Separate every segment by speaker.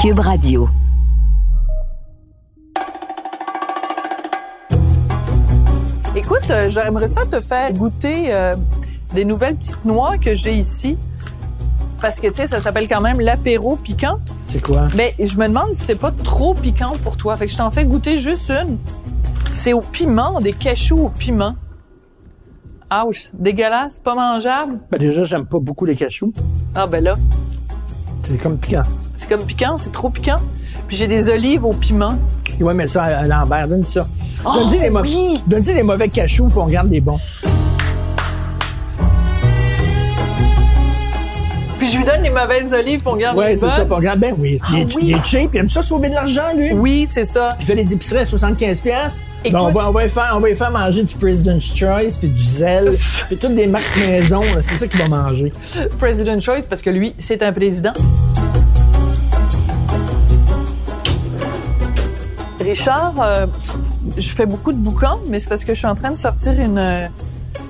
Speaker 1: Cube Radio.
Speaker 2: Écoute, euh, j'aimerais ça te faire goûter euh, des nouvelles petites noix que j'ai ici. Parce que, tu sais, ça s'appelle quand même l'apéro piquant.
Speaker 3: C'est quoi?
Speaker 2: Mais je me demande si c'est pas trop piquant pour toi. Fait que je t'en fais goûter juste une. C'est au piment, des cachous au piment. Ouch, dégueulasse, pas mangeable.
Speaker 3: Ben déjà, j'aime pas beaucoup les cachous.
Speaker 2: Ah ben là,
Speaker 3: C'est comme piquant.
Speaker 2: C'est comme piquant, c'est trop piquant. Puis j'ai des olives au piment.
Speaker 3: Ouais, mais ça, à Lambert, donne ça.
Speaker 2: Oh,
Speaker 3: donne-y les,
Speaker 2: oui!
Speaker 3: les mauvais cachous, puis on garde les bons.
Speaker 2: Puis je lui donne les mauvaises olives pour garder
Speaker 3: Ouais,
Speaker 2: les
Speaker 3: c'est
Speaker 2: bonnes.
Speaker 3: ça, puis on regarde. Ben oui, il, est,
Speaker 2: Ah oui.
Speaker 3: il est cheap, il aime ça sauver de l'argent, lui.
Speaker 2: Oui, c'est ça.
Speaker 3: Il fait des épiceries à 75 pièces.
Speaker 2: Écoute-
Speaker 3: Ben, on va on va lui faire on va lui faire manger du President's Choice puis du Zell, puis toutes des marques maison, c'est ça qu'il va manger.
Speaker 2: President Choice parce que lui, c'est un président. Richard, euh, je fais beaucoup de boucans, mais c'est parce que je suis en train de sortir une,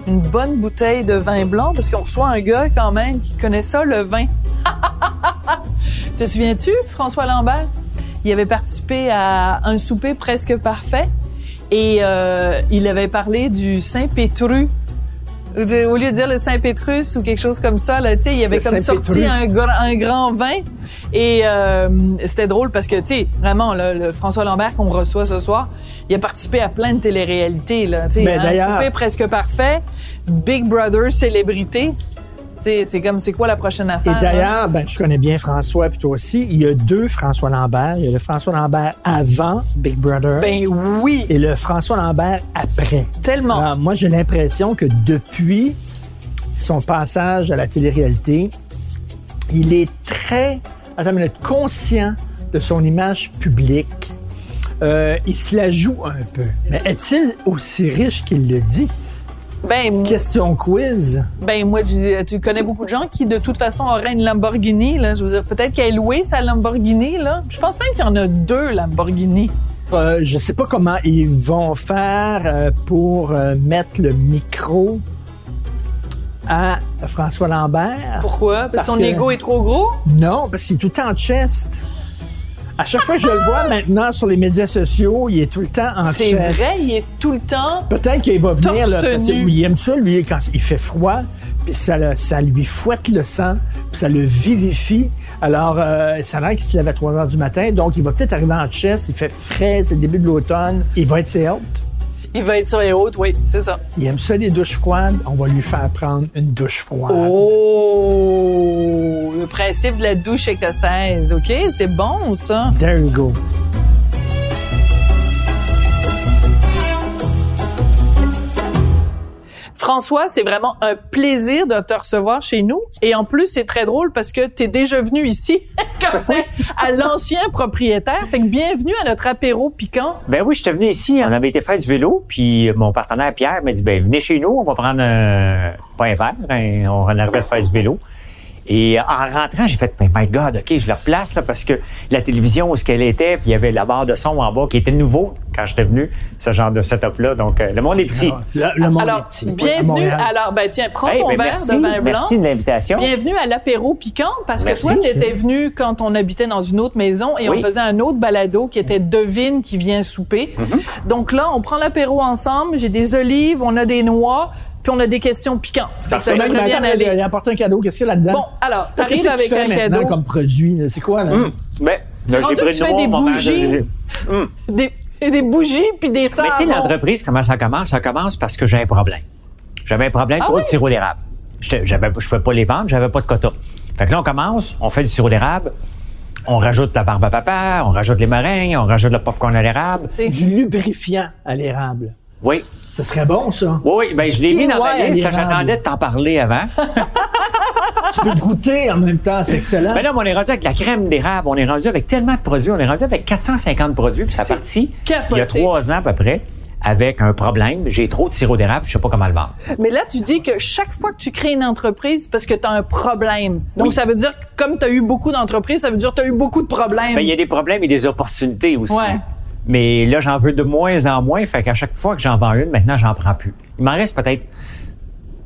Speaker 2: une bonne bouteille de vin blanc parce qu'on reçoit un gars quand même qui connaît ça, le vin. Te souviens-tu, François Lambert? Il avait participé à un souper presque parfait et euh, il avait parlé du Saint-Pétru. De- Au lieu de dire le Saint-Pétrus ou quelque chose comme ça, là, tu sais, il avait
Speaker 3: Le
Speaker 2: comme sorti un, gr- un grand vin. Et euh, c'était drôle parce que, tu sais, vraiment, là, le François Lambert qu'on reçoit ce soir, il a participé à plein de téléréalités, là, tu sais,
Speaker 3: Ben,
Speaker 2: souper presque parfait, Big Brother célébrité, c'est comme, c'est quoi la prochaine
Speaker 3: Et
Speaker 2: affaire? là?
Speaker 3: d'ailleurs, ben, je connais bien François, puis toi aussi. Il y a deux François Lambert. Il y a le François Lambert avant Big Brother
Speaker 2: Ben oui,
Speaker 3: et le François Lambert après.
Speaker 2: tellement.
Speaker 3: Alors, moi, j'ai l'impression que depuis son passage à la télé-réalité, il est très, attends une minute, conscient de son image publique. Euh, il se la joue un peu. Mais est-il aussi riche qu'il le dit?
Speaker 2: Ben,
Speaker 3: Question quiz.
Speaker 2: Ben moi, je- tu connais beaucoup de gens qui de toute façon auraient une Lamborghini. Là. Je veux dire, peut-être qu'elle louée sa Lamborghini. Là. Je pense même qu'il y en a deux Lamborghini.
Speaker 3: Euh, je sais pas comment ils vont faire euh, pour euh, mettre le micro à François Lambert.
Speaker 2: Pourquoi? Parce,
Speaker 3: Parce
Speaker 2: que son ego est trop gros?
Speaker 3: Non, parce qu'il est tout en chest. À chaque fois que je le vois maintenant sur les médias sociaux, il est tout le temps en
Speaker 2: C'est vrai, il est tout le temps.
Speaker 3: Peut-être qu'il va venir, là, parce que il aime ça, lui, quand il fait froid, puis ça, ça lui fouette le sang, puis ça le vivifie. Alors, euh, ça a l'air qu'il se lève à 3 heures du matin, donc il va peut-être arriver en chest, il fait frais, c'est le début de l'automne, il va être ses hautes.
Speaker 2: Il va être sur les hautes, oui, c'est ça.
Speaker 3: Il aime ça, les douches froides, on va lui faire prendre une douche froide.
Speaker 2: Oh, le principe de la douche écossaise, ok, c'est bon ça.
Speaker 3: There you go.
Speaker 2: François, c'est vraiment un plaisir de te recevoir chez nous. Et en plus, c'est très drôle parce que tu es déjà venu ici, comme ça, à l'ancien propriétaire. Fait que bienvenue à notre apéro piquant.
Speaker 4: Ben oui, j'étais venu ici, on avait été faire du vélo, puis mon partenaire Pierre m'a dit, ben venez chez nous, on va prendre un, pas un verre, hein, on arrivait à faire du vélo. Et en rentrant, j'ai fait, ben my God, OK, je le replace là, parce que la télévision, où ce qu'elle était, puis il y avait la barre de son en bas qui était nouveau quand j'étais venu, ce genre de setup-là. Donc, euh, le monde est petit.
Speaker 3: Le, le monde
Speaker 2: Alors,
Speaker 3: est petit. À
Speaker 2: bienvenue.
Speaker 3: Montréal.
Speaker 2: Alors, ben tiens, prends
Speaker 4: Hey,
Speaker 2: ton
Speaker 4: ben,
Speaker 2: verre
Speaker 4: merci,
Speaker 2: de vin blanc.
Speaker 4: merci de l'invitation.
Speaker 2: Bienvenue à l'apéro piquant parce
Speaker 4: Merci.
Speaker 2: que toi, tu étais venu quand on habitait dans une autre maison et
Speaker 4: Oui.
Speaker 2: on faisait un autre balado qui était Devine qui vient souper.
Speaker 4: Mm-hmm.
Speaker 2: Donc là, on prend l'apéro ensemble. J'ai des olives, on a des noix, puis on a des questions piquantes. Fait que ça
Speaker 3: Mais
Speaker 2: bien
Speaker 3: attends,
Speaker 2: aller.
Speaker 3: il apporte un cadeau. Qu'est-ce qu'il y a là-dedans?
Speaker 2: Bon, alors,
Speaker 3: Qu'est-ce
Speaker 2: t'arrives
Speaker 3: que
Speaker 2: avec
Speaker 3: tu fais
Speaker 2: un
Speaker 3: maintenant
Speaker 2: cadeau?
Speaker 3: comme produit? C'est quoi, là?
Speaker 4: Hum, là,
Speaker 2: rendu
Speaker 4: j'ai pris
Speaker 2: tu fais
Speaker 4: le
Speaker 2: des bougies.
Speaker 4: Hum.
Speaker 2: Des, et des bougies puis des
Speaker 4: Mais tu sais,
Speaker 2: savons.
Speaker 4: l'entreprise, comment ça commence? Ça commence parce que j'ai un problème. J'avais un problème
Speaker 2: Ah
Speaker 4: trop
Speaker 2: oui?
Speaker 4: de sirop d'érable. Je ne pouvais pas les vendre, j'avais pas de quota. Fait que là, on commence, on fait du sirop d'érable, on rajoute la barbe à papa, on rajoute les meringues, on rajoute le popcorn à l'érable.
Speaker 3: Du lubrifiant à l'érable.
Speaker 4: Oui.
Speaker 3: Ça serait bon, ça.
Speaker 4: Oui, oui, ben je l'ai mis dans ma liste, j'attendais de t'en parler avant.
Speaker 3: Tu peux goûter en même temps, c'est excellent.
Speaker 4: Mais là, on est rendu avec la crème d'érable, on est rendu avec tellement de produits, on est rendu avec 450 produits, puis ça parti il y a trois ans à peu près, avec un problème. J'ai trop de sirop d'érable, je sais pas comment le vendre.
Speaker 2: Mais là, tu dis que chaque fois que tu crées une entreprise, c'est parce que tu as un problème. Donc,
Speaker 4: Oui.
Speaker 2: ça veut dire que comme tu as eu beaucoup d'entreprises, ça veut dire que tu as eu beaucoup de problèmes.
Speaker 4: Ben, il y a des problèmes et des opportunités aussi.
Speaker 2: Ouais.
Speaker 4: Mais là, j'en veux de moins en moins. Fait qu'à chaque fois que j'en vends une, maintenant, j'en prends plus. Il m'en reste peut-être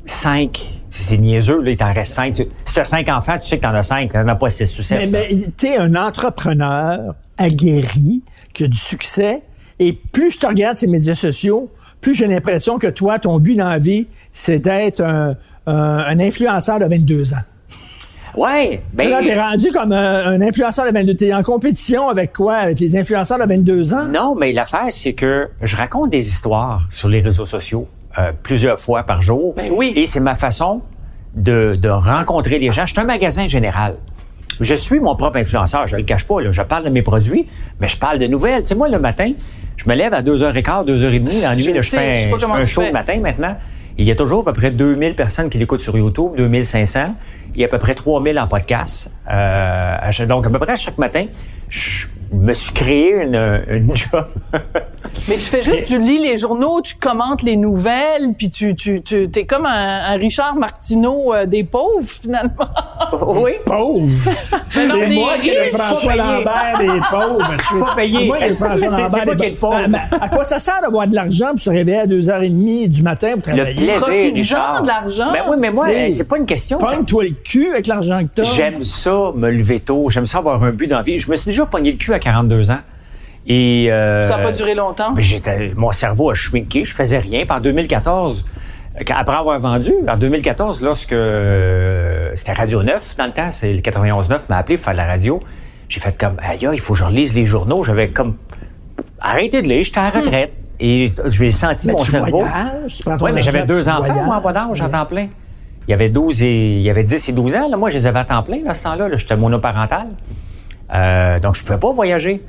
Speaker 4: cinq. C'est niaiseux, là, il t'en reste cinq. Tu- Si tu as cinq enfants, tu sais que t'en as cinq. T'en as pas six ou sept.
Speaker 3: Mais, mais t'es un entrepreneur aguerri qui a du succès. Et plus je te regarde ces médias sociaux, plus j'ai l'impression que toi, ton but dans la vie, c'est d'être un influenceur de 22 ans.
Speaker 4: Ouais, ben,
Speaker 3: Là, t'es rendu comme un, un influenceur de 22 T'es en compétition avec quoi? Avec les influenceurs de 22 ans?
Speaker 4: Non, mais l'affaire, c'est que je raconte des histoires sur les réseaux sociaux euh, plusieurs fois par jour.
Speaker 2: Ben oui.
Speaker 4: Et c'est ma façon de, de rencontrer les gens. Je suis un magasin général. Je suis mon propre influenceur, je le cache pas. Là. Je parle de mes produits, mais je parle de nouvelles. Tu sais, moi, le matin, je me lève à 2h15, 2h30. Dans la nuit,
Speaker 2: Je
Speaker 4: là, je
Speaker 2: sais,
Speaker 4: fais,
Speaker 2: je sais
Speaker 4: je fais un show
Speaker 2: fais.
Speaker 4: le matin maintenant. Il y a toujours à peu près 2000 personnes qui l'écoutent sur YouTube, 2500. Il y a à peu près 3000 en podcast. Euh, à donc, à peu près chaque matin, je me suis créé une, une job.
Speaker 2: Mais tu fais juste, tu lis les journaux, tu commentes les nouvelles, puis tu, tu, tu, t'es comme un, un Richard Martineau euh, des pauvres, finalement.
Speaker 4: oui.
Speaker 3: Pauvre!
Speaker 2: Mais non,
Speaker 3: C'est moi qui est le François. Lambert des pauvres. Je suis
Speaker 4: Pas payé.
Speaker 3: C'est moi est le François Lambert des
Speaker 4: qui est le pauvre?
Speaker 3: Mais- mais à quoi ça sert d'avoir de l'argent pour se réveiller à 2h30 du matin pour
Speaker 4: Le
Speaker 3: travailler?
Speaker 4: plaisir,
Speaker 2: Profites-en
Speaker 4: Richard.
Speaker 2: de l'argent.
Speaker 4: Ben oui, mais moi,
Speaker 3: C'est-
Speaker 4: c'est pas une question.
Speaker 3: Pogne-toi le cul avec l'argent que t'as.
Speaker 4: J'aime ça, me lever tôt. J'aime ça avoir un but dans la vie. Je me suis déjà pogné le cul à 42 ans. Et, euh,
Speaker 2: Ça n'a pas duré longtemps?
Speaker 4: ben, j'étais, mon cerveau a shrinké, je faisais rien. Puis en 2014, euh, après avoir vendu, en 2014, lorsque euh, c'était Radio 9 dans le temps, c'est le 91.9 m'a appelé pour faire de la radio, j'ai fait comme, aïe, il faut que je relise les journaux. J'avais comme arrêté de lire, j'étais à la retraite. Et j'ai senti
Speaker 3: Mais
Speaker 4: mon
Speaker 3: tu
Speaker 4: cerveau.
Speaker 3: voyages, tu prends ton
Speaker 4: Oui, mais j'avais deux enfants,
Speaker 3: voyages.
Speaker 4: moi, en bas d'âge, à temps plein. Il y avait 12 et, il y avait 10 et 12 ans. Là. Moi, je les avais à temps plein, à ce temps-là. là. J'étais monoparental. Euh, donc, je pouvais pas voyager.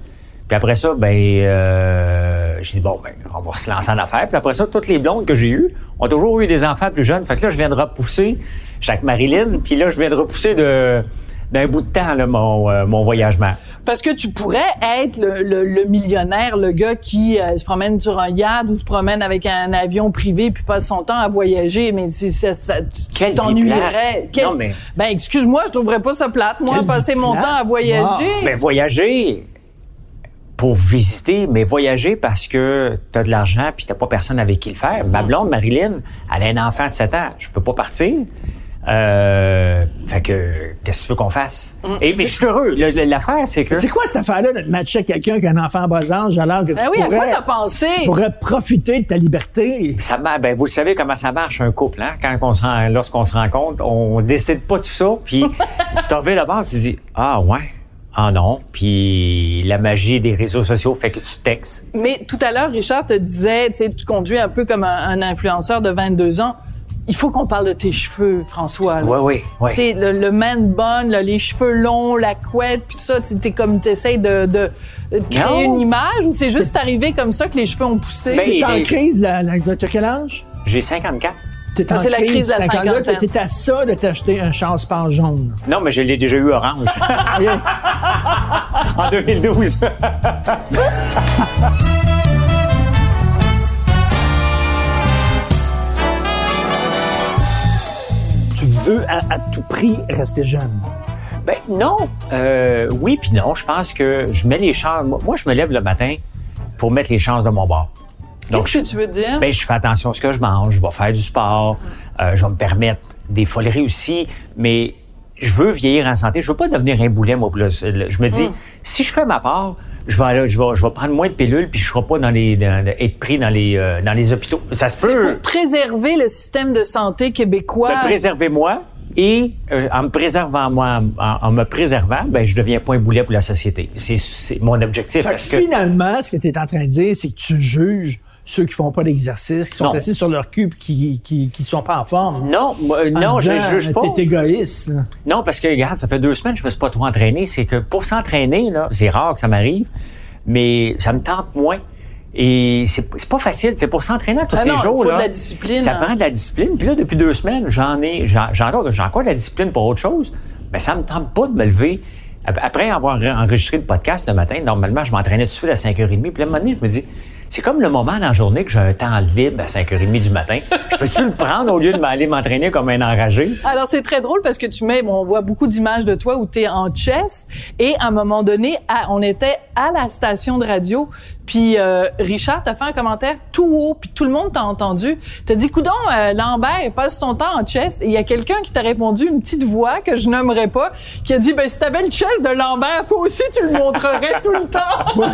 Speaker 4: Puis après ça, ben, euh, j'ai dit, bon, ben, on va se lancer en affaires. Puis après ça, toutes les blondes que j'ai eues ont toujours eu des enfants plus jeunes. Fait que là, je viens de repousser, j'étais avec Marilyn, puis là, je viens de repousser de, d'un bout de temps, là, mon, euh, mon voyagement.
Speaker 2: Parce que tu pourrais être le, le- le millionnaire, le gars qui euh, se promène sur un yacht ou se promène avec un avion privé puis passe son temps à voyager, mais c'est ça, ça, tu t'ennuierais.
Speaker 4: Non, mais-
Speaker 2: Ben excuse-moi, je trouverais pas ça plate. Moi,
Speaker 3: Quelle
Speaker 2: passer mon
Speaker 3: plate.
Speaker 2: temps à voyager.
Speaker 4: Ben, voyager pour visiter, mais voyager parce que tu as de l'argent puis t'as pas personne avec qui le faire. Ma blonde, Marilyn, elle a un enfant de 7 ans. Je peux pas partir. Euh, fait que, qu'est-ce que tu veux qu'on fasse? Et, mais je suis heureux. L'affaire, c'est que...
Speaker 3: C'est quoi cette affaire-là de te matcher avec quelqu'un qui a un enfant en bas âge alors que
Speaker 2: Ben
Speaker 3: tu
Speaker 2: oui, à quoi t'as pensé?
Speaker 3: tu pourrais profiter de ta liberté?
Speaker 4: Ça ben, vous savez comment ça marche un couple, hein? Quand on se rend, lorsqu'on se rencontre, on décide pas tout ça, puis tu t'en vas là-bas, tu te dis ah ouais, ah non, puis la magie des réseaux sociaux fait que tu textes.
Speaker 2: Mais tout à l'heure, Richard te disait, tu sais, tu conduis un peu comme un, un influenceur de 22 ans. Il faut qu'on parle de tes cheveux, François. là.
Speaker 4: Oui, oui, oui.
Speaker 2: Tu sais, le, le man bun, là, les cheveux longs, la couette, puis tout ça, tu t'es comme, t'essayes de, de, de créer
Speaker 4: Non.
Speaker 2: une image ou c'est juste arrivé comme ça que les cheveux ont poussé?
Speaker 4: Ben,
Speaker 3: T'es en
Speaker 4: les-
Speaker 3: crise, la, la, t'as quel âge?
Speaker 4: J'ai 54.
Speaker 3: T'es
Speaker 2: Ah,
Speaker 3: en
Speaker 2: la crise de la cinquantaine.
Speaker 3: T'es à ça de t'acheter un chasse-pain jaune.
Speaker 4: Non, mais je l'ai déjà eu orange
Speaker 3: OK?
Speaker 4: en 2012.
Speaker 3: tu veux à, à tout prix rester jeune?
Speaker 4: ben non, euh, oui puis non. Je pense que je mets les chances. Moi, moi, je me lève le matin pour mettre les chances de mon bord.
Speaker 2: Qu'est-ce
Speaker 4: je-
Speaker 2: que tu veux dire?
Speaker 4: Ben, je fais attention à ce que je mange, je vais faire du sport, euh, je vais me permettre des foleries aussi, mais je veux vieillir en santé. Je veux pas devenir un boulet, moi. là. Je me dis, si je fais ma part, je vais, aller- je vais, je vais prendre moins de pilules, puis je serai pas dans les, dans- être pris dans les, euh, dans les hôpitaux. Ça se
Speaker 2: c'est
Speaker 4: peut
Speaker 2: pour préserver le système de santé québécois.
Speaker 4: me préserver moi. Et euh, en me préservant moi, en, en me préservant, ben je deviens pas un boulet pour la société. C'est, c'est mon objectif. Parce que
Speaker 3: finalement, ce que tu es en train de dire, c'est que tu juges ceux qui font pas d'exercice, qui sont
Speaker 4: Non.
Speaker 3: assis sur leur cul pis qui, qui, qui sont pas en forme.
Speaker 4: non, moi,
Speaker 3: En
Speaker 4: non, je
Speaker 3: disant,
Speaker 4: je juge pas.
Speaker 3: T'es égoïste. là.
Speaker 4: Non, parce que, regarde, ça fait deux semaines que je me suis pas trop entraîné. C'est que pour s'entraîner, là, c'est rare que ça m'arrive, mais ça me tente moins. Et c'est c'est pas facile. C'est pour s'entraîner tous
Speaker 2: Ah
Speaker 4: les
Speaker 2: non,
Speaker 4: jours.
Speaker 2: faut de
Speaker 4: là,
Speaker 2: la discipline,
Speaker 4: Ça
Speaker 2: hein.
Speaker 4: prend de la discipline. Puis là, depuis deux semaines, j'en ai, j'en, j'ai encore, j'ai encore de la discipline pour autre chose. Mais ça me tente pas de me lever. Ap- Après avoir enregistré le podcast le matin, normalement, je m'entraînais tout de suite à 5h30. Puis là, à un moment donné, je me dis, c'est comme le moment dans la journée que j'ai un temps libre à 5h30 du matin. Je peux-tu le prendre au lieu de m'aller m'entraîner comme un enragé?
Speaker 2: Alors, c'est très drôle parce que tu mets, bon, on voit beaucoup d'images de toi où tu es en chess et à un moment donné, on était à la station de radio, puis euh, Richard t'a fait un commentaire tout haut, puis tout le monde t'a entendu. T'as dit, coudon, euh, Lambert passe son temps en chess et il y a quelqu'un qui t'a répondu, une petite voix que je nommerai pas, qui a dit, ben si t'avais le chess de Lambert, toi aussi tu le montrerais tout le temps.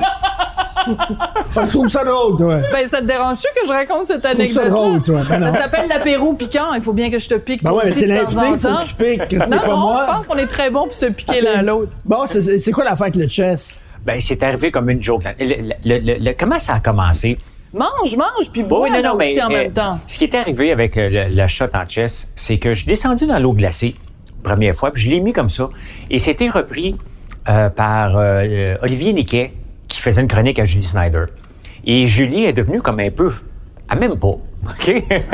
Speaker 3: Je trouve ça drôle, toi.
Speaker 2: ben ça te dérange-tu que je raconte cette
Speaker 3: ça
Speaker 2: anecdote
Speaker 3: drôle, toi. Ben
Speaker 2: ça s'appelle l'apéro piquant. Il faut bien que je te pique.
Speaker 3: Ben ouais, c'est faut que tu piques. C'est
Speaker 2: Non,
Speaker 3: moi.
Speaker 2: je pense qu'on est très bon pour se piquer l'un l'autre.
Speaker 3: Bon, c'est- c'est quoi l'affaire avec le chess?
Speaker 4: Ben, c'est arrivé comme une joke. Le- le- le- le- comment ça a commencé?
Speaker 2: Mange, mange, puis bois
Speaker 4: Oui, non,
Speaker 2: là
Speaker 4: non, mais
Speaker 2: aussi en
Speaker 4: euh,
Speaker 2: même temps.
Speaker 4: ce qui est arrivé avec euh, le, shot en chess, c'est que je suis descendu dans l'eau glacée, première fois, puis je l'ai mis comme ça. Et c'était repris euh, par euh, euh, Olivier Niquet, qui faisait une chronique à Julie Snyder. Et Julie est devenue comme un peu... Elle m'aime pas, OK? Elle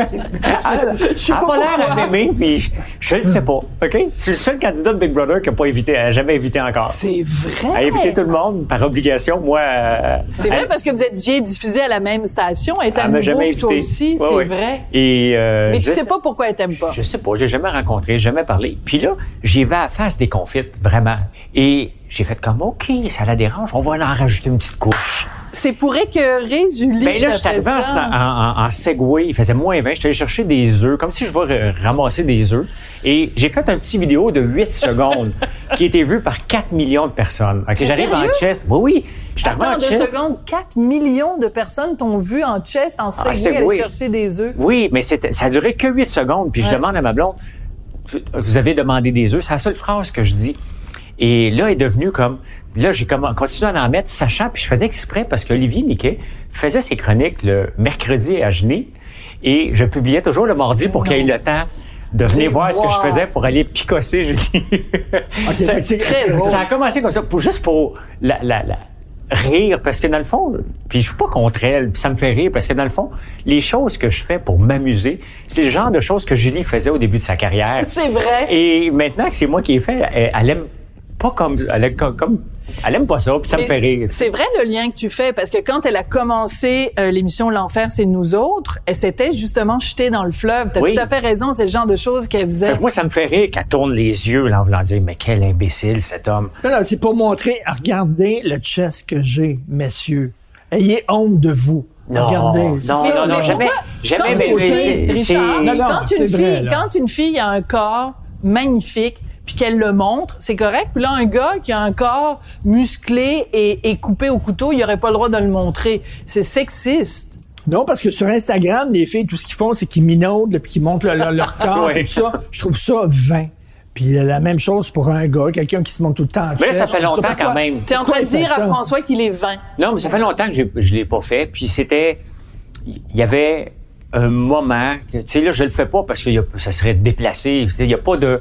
Speaker 4: n'a pas l'air à m'aimer, puis je ne le sais pas, OK? C'est le seul candidat de Big Brother qui n'a pas invité, elle a jamais invité encore.
Speaker 2: C'est
Speaker 4: Elle a
Speaker 2: vrai.
Speaker 4: invité tout le monde par obligation. Moi, euh,
Speaker 2: C'est vrai
Speaker 4: elle-
Speaker 2: parce que vous êtes déjà diffusé à la même station. Elle nouveau
Speaker 4: jamais
Speaker 2: toi aussi.
Speaker 4: Ouais,
Speaker 2: c'est
Speaker 4: ouais.
Speaker 2: vrai.
Speaker 4: Et, euh,
Speaker 2: Mais tu
Speaker 4: je
Speaker 2: sais pas pourquoi elle t'aime pas.
Speaker 4: Je sais pas, j'ai jamais rencontré, jamais parlé. Puis là, j'y vais à la face des confites, vraiment. Et j'ai fait comme, OK, ça la dérange, on va en rajouter une petite couche.
Speaker 2: C'est pour écœurer Julie.
Speaker 4: Ben là, je suis arrivé en, Segway, il faisait moins 20, j'étais allé chercher des œufs, comme si je vais ramasser des œufs. Et j'ai fait un petit vidéo de 8 secondes qui a été vu par 4 millions de personnes. OK,
Speaker 2: C'est
Speaker 4: j'arrive en chess. Oui, oui. Je suis
Speaker 2: Attends
Speaker 4: en
Speaker 2: deux
Speaker 4: chess.
Speaker 2: secondes. 4 millions de personnes t'ont vu en chest, en Segway,
Speaker 4: Segway.
Speaker 2: aller chercher des œufs.
Speaker 4: Oui, mais ça a duré que 8 secondes. Puis je demande à ma blonde, vous- vous avez demandé des œufs, c'est la seule phrase que je dis. Et là, elle est devenue comme, là, j'ai continué à en mettre, sachant, puis je faisais exprès parce qu'Olivier Niquet faisait ses chroniques le mercredi à Genet et je publiais toujours le mardi pour qu'il ait le temps de venir voir ce que je faisais pour aller picosser Julie. ça,
Speaker 2: très
Speaker 4: a commencé comme ça, pour, juste pour la, la, la- rire, parce que dans le fond, puis je suis pas contre elle, puis ça me fait rire, parce que dans le fond, les choses que je fais pour m'amuser, c'est le genre de choses que Julie faisait au début de sa carrière.
Speaker 2: C'est vrai.
Speaker 4: Et maintenant que c'est moi qui ai fait, elle, elle aime pas comme, elle aime comme, comme- elle aime pas ça, puis ça me fait rire.
Speaker 2: C'est vrai le lien que tu fais parce que quand elle a commencé euh, l'émission L'enfer c'est nous autres, elle s'était justement jetée dans le fleuve. T'as
Speaker 4: Oui.
Speaker 2: tout à fait raison, c'est le genre de choses qu'elle faisait.
Speaker 4: moi, ça me fait rire qu'elle tourne les yeux, là, en voulant dire, mais quel imbécile, cet homme.
Speaker 3: Non, non, c'est pour montrer, regardez le chess que j'ai, messieurs. Ayez honte de vous.
Speaker 4: Non,
Speaker 3: regardez.
Speaker 4: non, non, non,
Speaker 2: mais
Speaker 4: jamais, jamais,
Speaker 2: Quand
Speaker 4: mais,
Speaker 2: une fille,
Speaker 4: c'est-
Speaker 2: Richard, quand une fille a un corps magnifique puis qu'elle le montre, c'est correct. Puis là, un gars qui a un corps musclé et, et coupé au couteau, il aurait pas le droit de le montrer. C'est sexiste.
Speaker 3: Non, parce que sur Instagram, les filles, tout ce qu'ils font, c'est qu'ils minaudent, puis qu'ils montrent leur, leur corps,
Speaker 4: Ouais.
Speaker 3: et tout ça. Je trouve ça vain. Puis la même chose pour un gars, quelqu'un qui se montre tout le temps en
Speaker 4: Mais là, ça fait longtemps quand même.
Speaker 2: T'es en
Speaker 3: Pourquoi
Speaker 2: train de dire à? François qu'il est vain.
Speaker 4: Non, mais ça fait longtemps que je l'ai pas fait. Puis c'était, il y avait un moment, que, tu sais là, je le fais pas parce que y a- ça serait déplacé. Tu sais, Il y a pas de,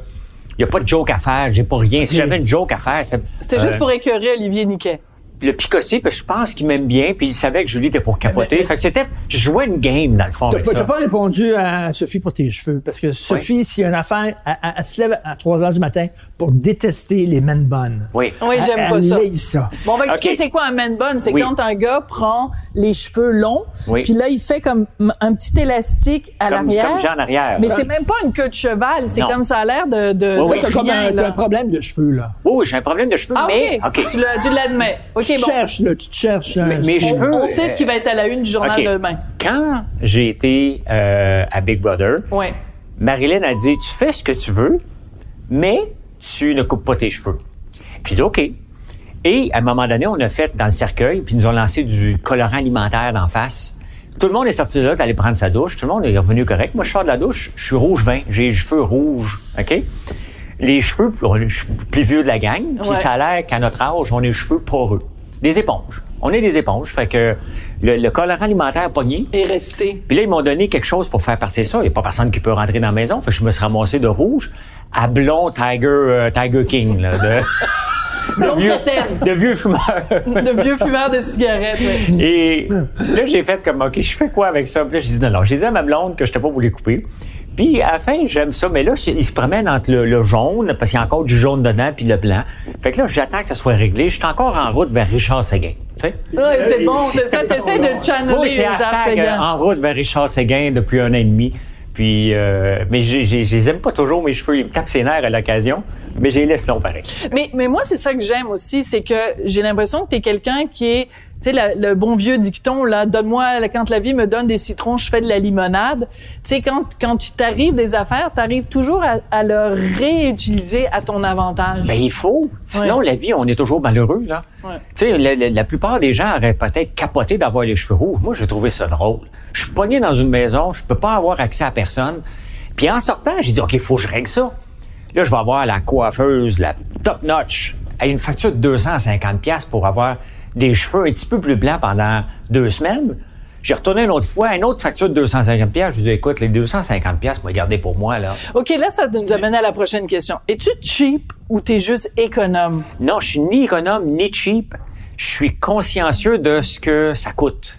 Speaker 4: il y a pas de joke à faire. J'ai pas rien. Si j'avais une joke à faire, c'est-
Speaker 2: C'était
Speaker 4: euh,
Speaker 2: juste pour écœurer Olivier Niquet.
Speaker 4: Le picossé, parce que je pense qu'il m'aime bien, puis il savait que Julie était pour capoter. fait que c'était, je jouais une game dans le fond
Speaker 3: T'as
Speaker 4: avec
Speaker 3: pas, pas répondu à Sophie pour tes cheveux. Parce que Sophie, s'il y a une affaire, elle, elle- elle se lève à 3 heures du matin pour détester les men bonnes.
Speaker 4: Oui.
Speaker 2: Oui, j'aime
Speaker 3: Elle-
Speaker 2: pas
Speaker 3: elle
Speaker 2: ça. Bon, on va expliquer
Speaker 4: Ok.
Speaker 2: c'est quoi un man bun. C'est
Speaker 4: Oui.
Speaker 2: quand un gars prend les cheveux longs,
Speaker 4: Oui.
Speaker 2: puis là, il fait comme un petit élastique à
Speaker 4: Comme,
Speaker 2: l'arrière.
Speaker 4: comme en arrière.
Speaker 2: Mais c'est même pas une queue de cheval, c'est
Speaker 4: Non.
Speaker 2: comme ça a l'air de, de,
Speaker 4: Oui,
Speaker 2: de
Speaker 3: T'as comme un,
Speaker 2: là.
Speaker 3: t'as un problème de cheveux, là.
Speaker 4: Oh, j'ai un problème de cheveux,
Speaker 2: Ah,
Speaker 4: mais,
Speaker 2: OK.
Speaker 4: OK.
Speaker 2: Tu le- tu l'admets.
Speaker 3: Tu te
Speaker 2: bon.
Speaker 3: cherches, là, tu te cherches. là.
Speaker 4: Mais- mes
Speaker 3: On-
Speaker 4: cheveux-
Speaker 2: On sait ce qui va être à la une du journal
Speaker 4: OK.
Speaker 2: de demain.
Speaker 4: Quand j'ai été euh, à Big Brother,
Speaker 2: Ouais.
Speaker 4: Marilyn a dit Tu fais ce que tu veux, mais tu ne coupes pas tes cheveux. Puis j'ai dit OK. Et à un moment donné, on a fait dans le cercueil, puis ils nous ont lancé du colorant alimentaire d'en face. Tout le monde est sorti de là, d'aller prendre sa douche. Tout le monde est revenu correct. Moi, je sors de la douche, je suis rouge vin, j'ai les cheveux rouges. OK? Les cheveux, je suis plus vieux de la gang, puis
Speaker 2: Ouais.
Speaker 4: ça a l'air qu'à notre âge, on a les cheveux poreux. Des éponges. On est des éponges. Fait que le, le colorant alimentaire pogné,
Speaker 2: Et rester.
Speaker 4: puis là, ils m'ont donné quelque chose pour faire partir ça. Il n'y a pas personne qui peut rentrer dans la maison. Fait que je me suis ramassé de rouge à blond Tiger, euh, Tiger King, là, de, vieux, de vieux fumeurs.
Speaker 2: De vieux fumeurs de cigarettes. ouais.
Speaker 4: Et là, j'ai fait comme, OK, je fais quoi avec ça? Puis là, j'ai dit non, non. J'ai dit à ma blonde que je n'étais pas pour les couper. Puis à la fin, j'aime ça. Mais là, il se promène entre le, le jaune, parce qu'il y a encore du jaune dedans, puis le blanc. Fait que là, j'attends que ça soit réglé. Je suis encore en route vers Richard. Tu?
Speaker 2: Ouais, c'est bon, c'est ça, t'essaies de channeler
Speaker 4: Oui, c'est
Speaker 2: Richard
Speaker 4: euh, en route vers Richard Séguin depuis un an et demi. Puis, euh, mais je les aime pas toujours, mes cheveux. Ils me tapent ses nerfs à l'occasion. Mais j'ai les laisse longs pareil.
Speaker 2: Mais, mais moi, c'est ça que j'aime aussi, c'est que j'ai l'impression que t'es quelqu'un qui est, tu sais, le bon vieux dicton, là, donne-moi, quand la vie me donne des citrons, je fais de la limonade. Tu sais, quand, quand tu t'arrives des affaires, t'arrives toujours à, à le réutiliser à ton avantage.
Speaker 4: Ben, il faut. Sinon, la vie, on est toujours malheureux, là.
Speaker 2: Ouais.
Speaker 4: Tu sais, la, la- la plupart des gens auraient peut-être capoté d'avoir les cheveux rouges. Moi, j'ai trouvé ça drôle. Je suis pogné dans une maison, je peux pas avoir accès à personne. Puis en sortant, j'ai dit, OK, il faut que je règle ça. Là, je vais avoir la coiffeuse, la top notch, à une facture de 250 pièces pour avoir des cheveux un petit peu plus blancs pendant deux semaines. J'ai retourné une autre fois, une autre facture de 250 pièces. Je lui ai dit, écoute, les 250 pièces, moi, garder pour moi, là.
Speaker 2: OK, là, ça nous amène à la prochaine question. Es-tu cheap ou t'es juste économe?
Speaker 4: Non, je suis ni économe ni cheap. Je suis consciencieux de ce que ça coûte.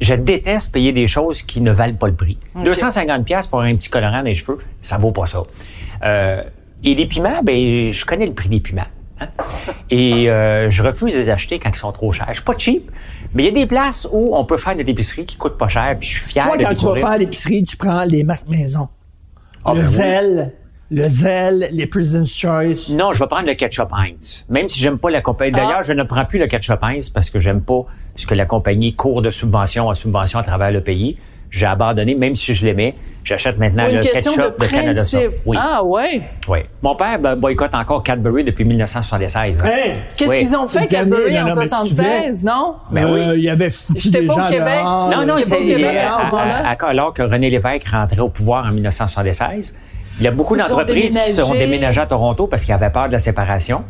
Speaker 4: Je déteste payer des choses qui ne valent pas le prix. 250 pièces pour un petit colorant des cheveux, ça vaut pas ça. Euh, et les piments, ben je connais le prix des piments. Hein? Et euh, je refuse de les acheter quand ils sont trop chers. Je suis pas cheap, mais il y a des places où on peut faire de l'épicerie qui coûtent pas cher, puis je suis fier
Speaker 3: Toi,
Speaker 4: de
Speaker 3: quand tu vas faire l'épicerie, tu prends les marques maison.
Speaker 4: Ah,
Speaker 3: le
Speaker 4: ben oui.
Speaker 3: zèle, le zèle, les President's Choice.
Speaker 4: Non, je vais prendre le ketchup Heinz. Même si j'aime pas la compagnie. D'ailleurs,
Speaker 2: Ah.
Speaker 4: je ne prends plus le ketchup Heinz parce que j'aime pas ce que la compagnie court de subvention en subvention à travers le pays. J'ai abandonné, même si je l'aimais. J'achète maintenant
Speaker 2: Une
Speaker 4: le ketchup
Speaker 2: de
Speaker 4: de, Canada Soft.
Speaker 2: principe.
Speaker 4: Oui,
Speaker 2: Ah, ouais.
Speaker 4: oui. Mon père ben, boycotte encore Cadbury depuis 1976. hein.
Speaker 3: Hey!
Speaker 2: Qu'est-ce
Speaker 4: Oui.
Speaker 2: qu'ils ont fait, Cadbury, en
Speaker 3: non, mais tu
Speaker 2: 76, non?
Speaker 4: Ben oui.
Speaker 3: Euh, il avait foutu
Speaker 2: J'étais
Speaker 3: des
Speaker 2: pas au Québec.
Speaker 3: dehors.
Speaker 4: Non,
Speaker 2: c'est
Speaker 4: alors que René Lévesque rentrait au pouvoir en 1976. Il y a beaucoup d'entreprises qui sont
Speaker 2: déménagé.
Speaker 4: déménagées à Toronto parce qu'ils avaient peur de la séparation.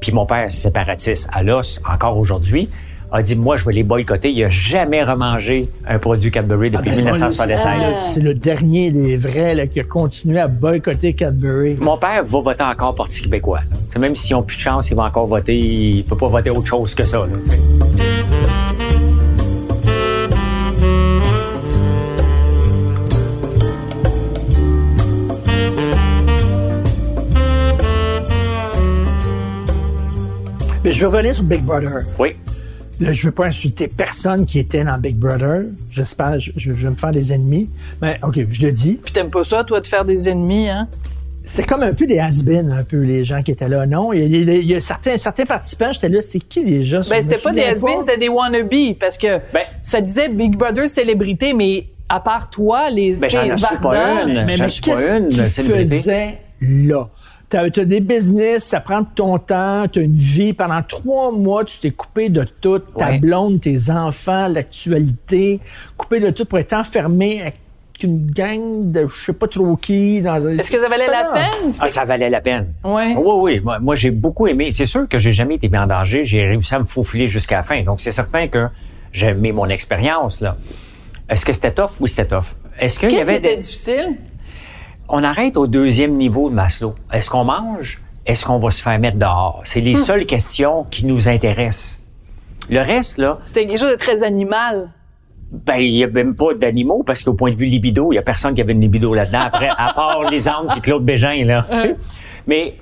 Speaker 4: Puis mon père, séparatiste à l'os, encore aujourd'hui, a dit, moi, je vais les boycotter. Il a jamais remangé un produit Cadbury depuis
Speaker 3: Ben,
Speaker 4: 1976.
Speaker 3: moi, C'est le dernier des vrais là, qui a continué à boycotter Cadbury.
Speaker 4: Mon père va voter encore Parti québécois. là. Même s'ils n'ont plus de chance, il va encore voter. Il peut pas voter autre chose que ça. là.
Speaker 3: Mais je sur Big Brother.
Speaker 4: Oui.
Speaker 3: Là, je veux pas insulter personne qui était dans Big Brother. J'espère, je, je vais me faire des ennemis. Mais OK, je le dis.
Speaker 2: Puis t'aimes pas ça, toi, de faire des ennemis, hein?
Speaker 3: C'est comme un peu des has un peu, les gens qui étaient là. Non, il y a, il y a- il y a certains, certains participants, j'étais là, c'est qui les gens?
Speaker 2: Ben, c'était pas des has c'était des wannabes, parce que
Speaker 4: Ben-
Speaker 2: ça disait Big Brother célébrité, mais à part toi, les
Speaker 4: Ben, j'en suis pas une.
Speaker 3: Mais, mais qu'est-ce
Speaker 4: une
Speaker 3: que tu faisais là? T'as as des business, ça prend de ton temps, t'as une vie. Pendant trois mois, tu t'es coupé de tout. Ta
Speaker 4: Ouais.
Speaker 3: blonde, tes enfants, l'actualité. Coupé de tout pour être enfermé avec une gang de je sais pas trop qui. dans un-
Speaker 2: Est-ce que ça valait la peine?
Speaker 4: Ah, ça valait la peine.
Speaker 2: Ouais.
Speaker 4: Oui, oui. Moi, moi, j'ai beaucoup aimé. C'est sûr que j'ai jamais été mis en danger. J'ai réussi à me faufiler jusqu'à la fin. Donc, c'est certain que j'ai aimé mon expérience, là. Est-ce que c'était tough? Oui, c'était tough? Est-ce qu'il y
Speaker 2: Qu'est-ce qui
Speaker 4: avait
Speaker 2: était
Speaker 4: des...
Speaker 2: difficile?
Speaker 4: On arrête au deuxième niveau de Maslow. Est-ce qu'on mange? Est-ce qu'on va se faire mettre dehors? C'est
Speaker 2: Hmm.
Speaker 4: les seules questions qui nous intéressent. Le reste, là,
Speaker 2: C'était quelque chose de très animal.
Speaker 4: ben, il n'y a même pas d'animaux parce qu'au point de vue libido, il y a personne qui avait une libido là-dedans après, à part Lisande et Claude Bégin, là. tu sais. Mais